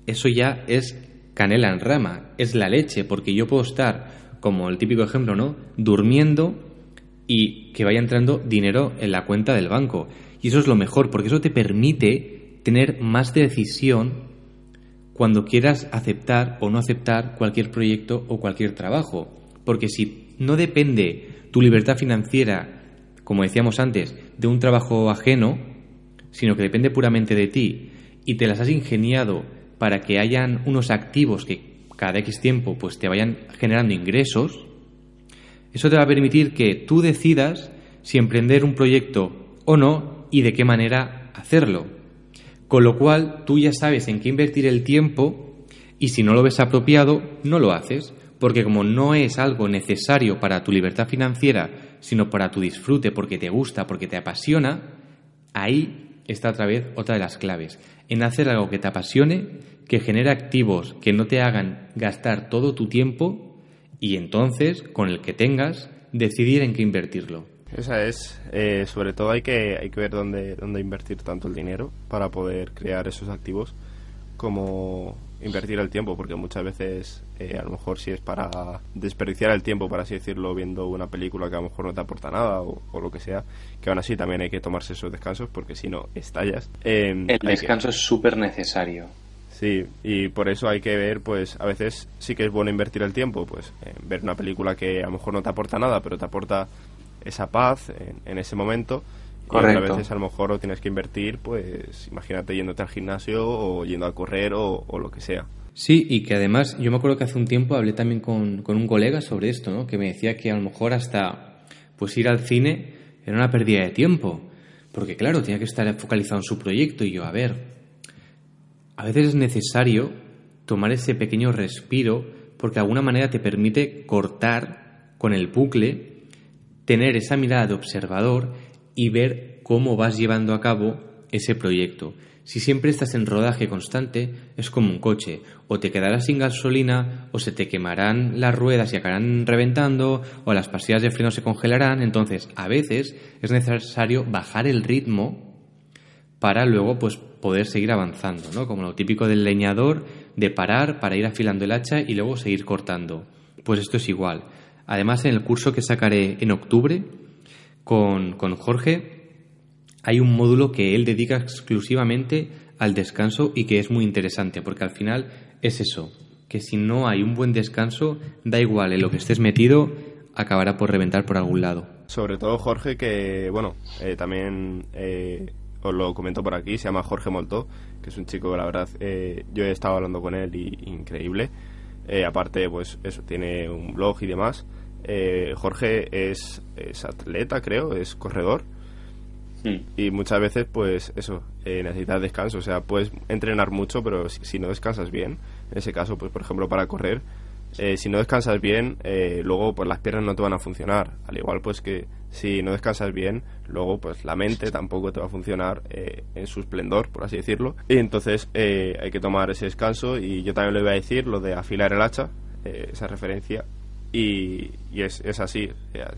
eso ya es canela en rama, es la leche, porque yo puedo estar, como el típico ejemplo, ¿no? Durmiendo y que vaya entrando dinero en la cuenta del banco. Y eso es lo mejor, porque eso te permite tener más decisión cuando quieras aceptar o no aceptar cualquier proyecto o cualquier trabajo. Porque si no depende tu libertad financiera, como decíamos antes, de un trabajo ajeno, sino que depende puramente de ti y te las has ingeniado para que hayan unos activos que cada X tiempo pues te vayan generando ingresos, eso te va a permitir que tú decidas si emprender un proyecto o no y de qué manera hacerlo. Con lo cual tú ya sabes en qué invertir el tiempo y si no lo ves apropiado, no lo haces, porque como no es algo necesario para tu libertad financiera, sino para tu disfrute, porque te gusta, porque te apasiona, ahí está otra vez otra de las claves, en hacer algo que te apasione, que genere activos que no te hagan gastar todo tu tiempo y entonces, con el que tengas, decidir en qué invertirlo. Esa es, eh, sobre todo hay que, hay que ver dónde, dónde invertir tanto el dinero para poder crear esos activos como invertir el tiempo, porque muchas veces eh, a lo mejor si es para desperdiciar el tiempo, por así decirlo, viendo una película que a lo mejor no te aporta nada o, lo que sea, que aún así también hay que tomarse esos descansos porque si no estallas. Em, el descanso es súper necesario. Sí, y por eso hay que ver, pues a veces sí que es bueno invertir el tiempo, pues ver una película que a lo mejor no te aporta nada, pero te aporta esa paz en, ese momento. Correcto. Y a veces a lo mejor lo tienes que invertir, pues imagínate yéndote al gimnasio o yendo a correr o, lo que sea. Sí, y que además yo me acuerdo que hace un tiempo hablé también con, con un colega sobre esto, ¿no? que me decía que a lo mejor hasta pues ir al cine era una pérdida de tiempo, porque claro, tenía que estar focalizado en su proyecto y yo, a ver, a veces es necesario tomar ese pequeño respiro porque de alguna manera te permite cortar con el bucle tener esa mirada de observador y ver cómo vas llevando a cabo ese proyecto. Si siempre estás en rodaje constante, es como un coche, o te quedarás sin gasolina, o se te quemarán las ruedas y acabarán reventando, o las pastillas de freno se congelarán, entonces a veces es necesario bajar el ritmo para luego pues poder seguir avanzando, ¿no? Como lo típico del leñador de parar para ir afilando el hacha y luego seguir cortando. Pues esto es igual. Además, en el curso que sacaré en octubre con, Jorge, hay un módulo que él dedica exclusivamente al descanso y que es muy interesante, porque al final es eso, que si no hay un buen descanso, da igual en lo que estés metido, acabará por reventar por algún lado. Sobre todo Jorge, que bueno, eh, también eh, os lo comento por aquí, se llama Jorge Moltó, que es un chico que la verdad eh, yo he estado hablando con él y increíble. aparte, pues eso, tiene un blog y demás. Eh, Jorge es, atleta, creo, es corredor. Y muchas veces, pues eso, eh, necesitas descanso. O sea, puedes entrenar mucho, pero si, no descansas bien, en ese caso, pues por ejemplo, para correr, eh, si no descansas bien, luego pues las piernas no te van a funcionar. Al igual, pues que si no descansas bien, luego pues la mente tampoco te va a funcionar en su esplendor, por así decirlo. Y entonces hay que tomar ese descanso. Y yo también le voy a decir lo de afilar el hacha, esa referencia y, es, es, así,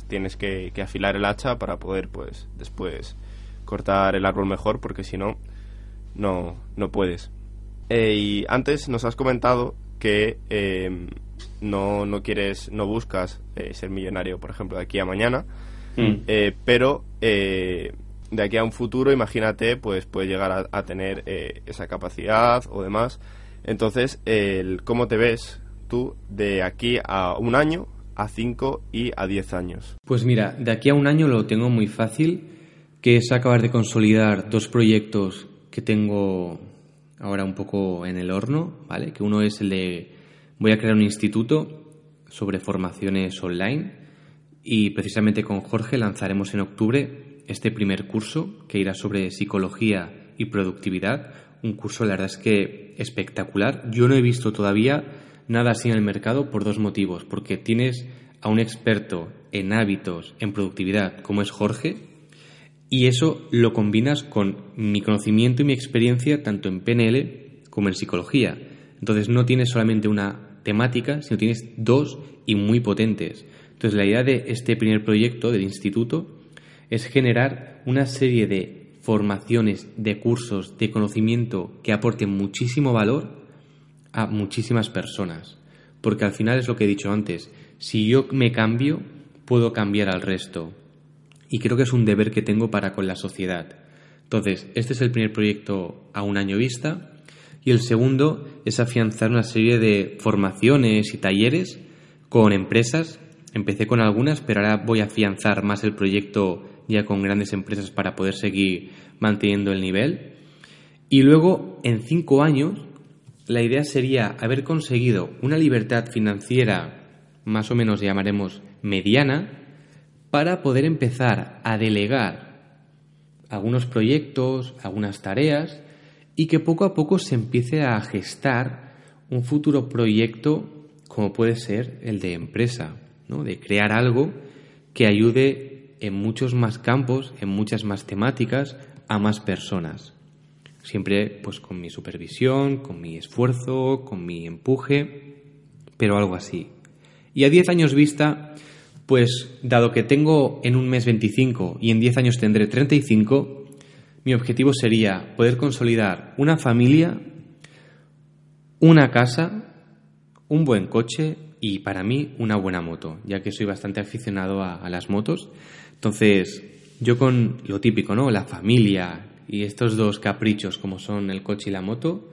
tienes que, afilar el hacha para poder pues después cortar el árbol mejor porque si no, no, no puedes. Eh, y antes nos has comentado que em, no, no quieres, no buscas eh, ser millonario, por ejemplo, de aquí a mañana, mm. eh, pero de aquí a un futuro, imagínate, pues puedes llegar a, a tener esa capacidad o demás. Entonces, el, ¿cómo te ves de aquí a un año, a cinco y a diez años? Pues mira, de aquí a un año lo tengo muy fácil, que es acabar de consolidar dos proyectos que tengo ahora un poco en el horno, ¿vale? Que uno es el de voy a crear un instituto sobre formaciones online y precisamente con Jorge lanzaremos en octubre este primer curso que irá sobre psicología y productividad. Un curso, la verdad es que espectacular. Yo no he visto todavía nada así en el mercado por dos motivos. Porque tienes a un experto en hábitos, en productividad, como es Jorge, y eso lo combinas con mi conocimiento y mi experiencia tanto en PNL como en psicología. Entonces no tienes solamente una temática, sino tienes dos y muy potentes. Entonces la idea de este primer proyecto del instituto es generar una serie de formaciones, de cursos, de conocimiento que aporten muchísimo valor a muchísimas personas. Porque al final es lo que he dicho antes, si yo me cambio, puedo cambiar al resto. Y creo que es un deber que tengo para con la sociedad. Entonces, este es el primer proyecto a un año vista. Y el segundo es afianzar una serie de formaciones y talleres con empresas. Empecé con algunas, pero ahora voy a afianzar más el proyecto ya con grandes empresas para poder seguir manteniendo el nivel. Y luego, en cinco años, la idea sería haber conseguido una libertad financiera más o menos llamaremos mediana, para poder empezar a delegar algunos proyectos, algunas tareas y que poco a poco se empiece a gestar un futuro proyecto como puede ser el de empresa, ¿no? de crear algo que ayude en muchos más campos, en muchas más temáticas, a más personas. Siempre pues con mi supervisión, con mi esfuerzo, con mi empuje, pero algo así. Y a 10 años vista, pues dado que tengo en un mes 25 y en 10 años tendré 35, mi objetivo sería poder consolidar una familia, una casa, un buen coche y para mí una buena moto, ya que soy bastante aficionado a, a las motos. Entonces, yo con lo típico, ¿no? La familia y estos dos caprichos como son el coche y la moto,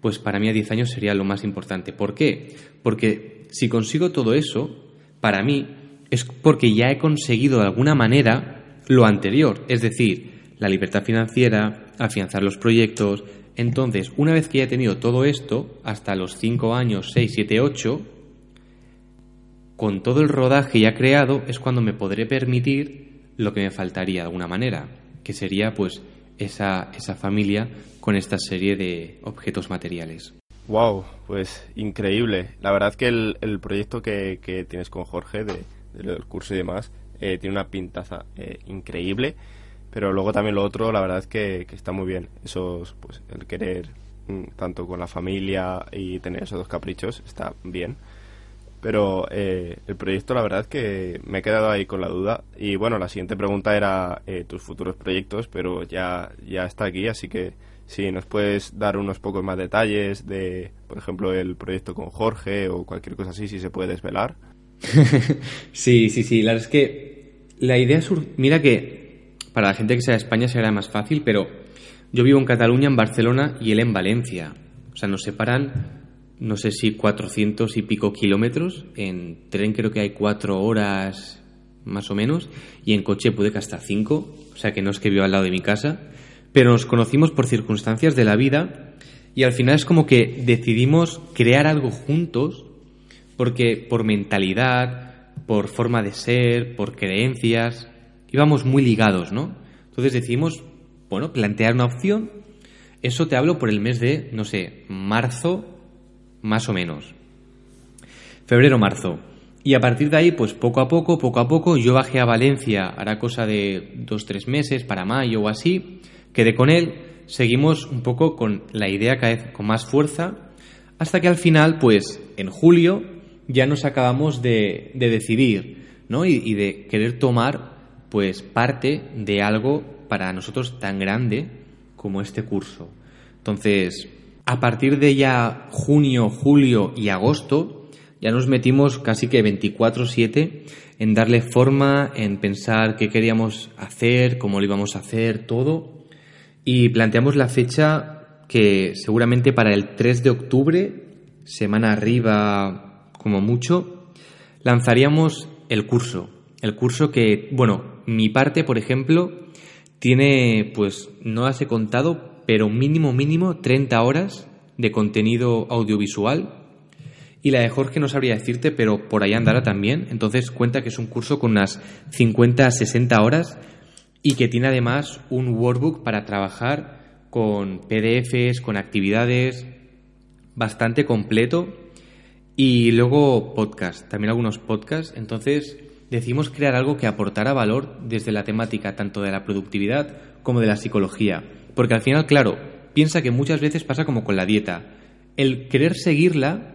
pues para mí a 10 años sería lo más importante. ¿Por qué? Porque si consigo todo eso, para mí es porque ya he conseguido de alguna manera lo anterior, es decir, la libertad financiera, afianzar los proyectos. Entonces, una vez que ya he tenido todo esto, hasta los 5 años, 6, 7, 8, con todo el rodaje ya creado, es cuando me podré permitir lo que me faltaría de alguna manera, que sería pues esa, esa familia con esta serie de objetos materiales. Wow, pues increíble. La verdad que el, el proyecto que, que, tienes con Jorge de, del curso y demás eh, tiene una pintaza eh, increíble, pero luego también lo otro, la verdad es que, que está muy bien. Eso, pues el querer mm, tanto con la familia y tener esos dos caprichos está bien. Pero eh, el proyecto, la verdad es que me he quedado ahí con la duda. Y bueno, la siguiente pregunta era eh, tus futuros proyectos, pero ya, ya está aquí, así que si nos puedes dar unos pocos más detalles de, por ejemplo, el proyecto con Jorge o cualquier cosa así, si se puede desvelar. sí, sí, sí. La verdad es que la idea sur... Mira que para la gente que sea de España será más fácil, pero yo vivo en Cataluña, en Barcelona y él en Valencia. O sea, nos separan, no sé si 400 y pico kilómetros. En tren creo que hay cuatro horas más o menos. Y en coche puede que hasta cinco. O sea, que no es que viva al lado de mi casa pero nos conocimos por circunstancias de la vida y al final es como que decidimos crear algo juntos porque por mentalidad, por forma de ser, por creencias, íbamos muy ligados, ¿no? Entonces decidimos, bueno, plantear una opción. Eso te hablo por el mes de, no sé, marzo, más o menos. Febrero-marzo. Y a partir de ahí, pues poco a poco, poco a poco, yo bajé a Valencia, hará cosa de dos, tres meses, para mayo o así, quedé con él, seguimos un poco con la idea cada vez con más fuerza, hasta que al final, pues en julio, ya nos acabamos de, decidir, ¿no? Y, de querer tomar, pues, parte de algo para nosotros tan grande como este curso. Entonces, a partir de ya junio, julio y agosto, ya nos metimos casi que 24/7 en darle forma, en pensar qué queríamos hacer, cómo lo íbamos a hacer, todo y planteamos la fecha que seguramente para el 3 de octubre, semana arriba como mucho, lanzaríamos el curso. El curso que, bueno, mi parte, por ejemplo, tiene, pues, no las he contado, pero mínimo, mínimo 30 horas de contenido audiovisual. Y la de Jorge no sabría decirte, pero por ahí andará también. Entonces cuenta que es un curso con unas 50 a 60 horas y que tiene además un workbook para trabajar con PDFs, con actividades, bastante completo. Y luego podcast, también algunos podcasts. Entonces decidimos crear algo que aportara valor desde la temática tanto de la productividad como de la psicología. Porque al final, claro, piensa que muchas veces pasa como con la dieta. El querer seguirla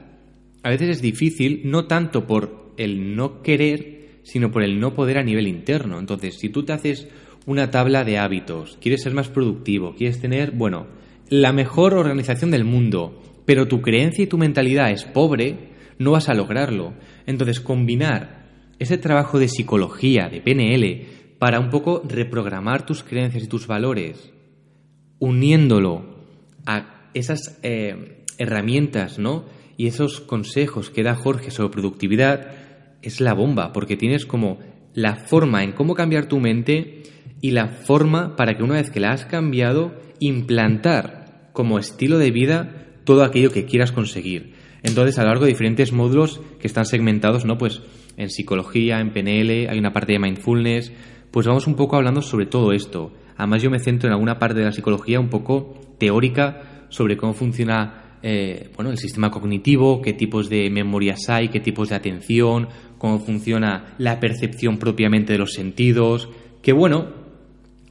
a veces es difícil, no tanto por el no querer, sino por el no poder a nivel interno. Entonces, si tú te haces una tabla de hábitos, quieres ser más productivo, quieres tener, bueno, la mejor organización del mundo, pero tu creencia y tu mentalidad es pobre, no vas a lograrlo. Entonces, combinar ese trabajo de psicología, de PNL, para un poco reprogramar tus creencias y tus valores, uniéndolo a esas eh, herramientas, ¿no? Y esos consejos que da Jorge sobre productividad, es la bomba, porque tienes como la forma en cómo cambiar tu mente y la forma para que una vez que la has cambiado, implantar como estilo de vida todo aquello que quieras conseguir. Entonces, a lo largo de diferentes módulos que están segmentados, ¿no? Pues en psicología, en PNL, hay una parte de mindfulness, pues vamos un poco hablando sobre todo esto. Además, yo me centro en alguna parte de la psicología un poco teórica sobre cómo funciona eh, bueno, el sistema cognitivo, qué tipos de memorias hay, qué tipos de atención, cómo funciona la percepción propiamente de los sentidos, que bueno,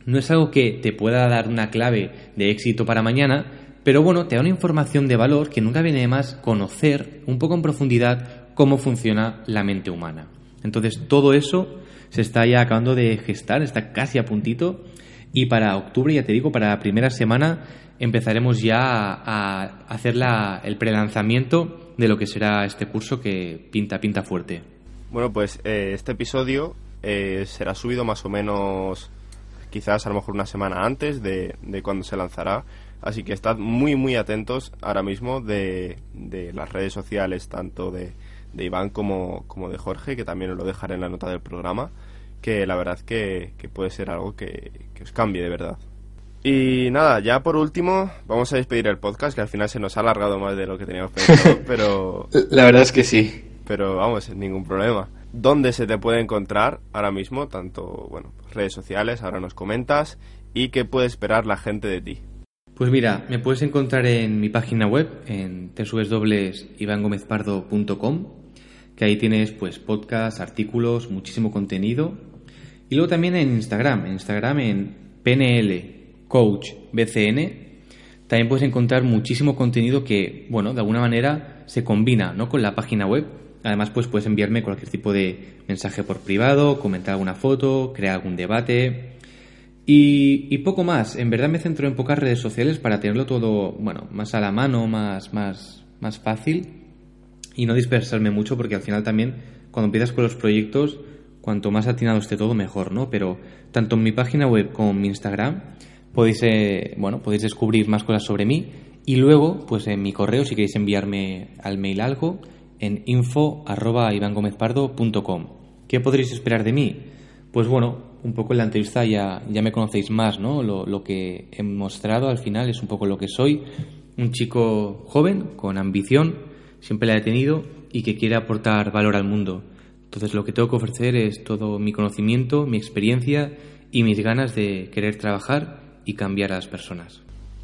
no es algo que te pueda dar una clave de éxito para mañana, pero bueno, te da una información de valor que nunca viene de más conocer un poco en profundidad cómo funciona la mente humana. Entonces todo eso se está ya acabando de gestar, está casi a puntito y para octubre, ya te digo, para la primera semana empezaremos ya a, hacer la, el prelanzamiento de lo que será este curso que pinta, pinta fuerte. Bueno, pues eh, este episodio eh, será subido más o menos quizás a lo mejor una semana antes de, de cuando se lanzará. Así que estad muy, muy atentos ahora mismo de, de las redes sociales, tanto de, de Iván como, como, de Jorge, que también os lo dejaré en la nota del programa, que la verdad que, que puede ser algo que, que, os cambie de verdad. Y nada, ya por último, vamos a despedir el podcast, que al final se nos ha alargado más de lo que teníamos pensado, pero... La verdad es que sí. Pero vamos, ningún problema dónde se te puede encontrar ahora mismo, tanto, bueno, redes sociales, ahora nos comentas, y qué puede esperar la gente de ti. Pues mira, me puedes encontrar en mi página web, en www.ivangomezpardo.com, que ahí tienes pues podcasts, artículos, muchísimo contenido. Y luego también en Instagram, en Instagram en PNL Coach BCN, también puedes encontrar muchísimo contenido que, bueno, de alguna manera se combina ¿no? con la página web Además, pues puedes enviarme cualquier tipo de mensaje por privado, comentar alguna foto, crear algún debate. Y, poco más. En verdad me centro en pocas redes sociales para tenerlo todo, bueno, más a la mano, más, más, más fácil. Y no dispersarme mucho porque al final también, cuando empiezas con los proyectos, cuanto más atinado esté todo, mejor, ¿no? Pero tanto en mi página web como en mi Instagram podéis, eh, bueno, podéis descubrir más cosas sobre mí. Y luego, pues en mi correo, si queréis enviarme al mail algo, en info.ivangomezpardo.com. ¿Qué podréis esperar de mí? Pues bueno, un poco en la entrevista ya, ya me conocéis más, ¿no? Lo, lo, que he mostrado al final es un poco lo que soy. Un chico joven, con ambición, siempre la he tenido y que quiere aportar valor al mundo. Entonces lo que tengo que ofrecer es todo mi conocimiento, mi experiencia y mis ganas de querer trabajar y cambiar a las personas.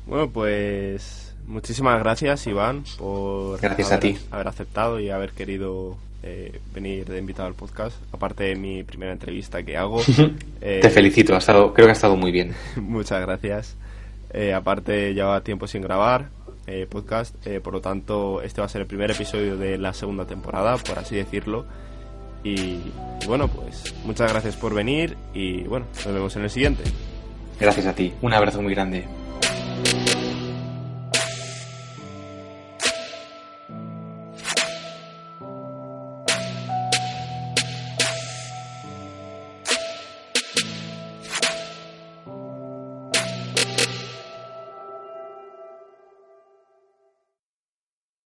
Bueno, pues Muchísimas gracias, Iván, por gracias haber, a ti. haber aceptado y haber querido eh, venir de invitado al podcast. Aparte de mi primera entrevista que hago. eh, Te felicito, ha estado, creo que ha estado muy bien. muchas gracias. Eh, aparte, lleva tiempo sin grabar eh, podcast, por lo tanto, este va a ser el primer episodio de la segunda temporada, por así decirlo. Y bueno, pues muchas gracias por venir y bueno, nos vemos en el siguiente. Gracias a ti, un abrazo muy grande.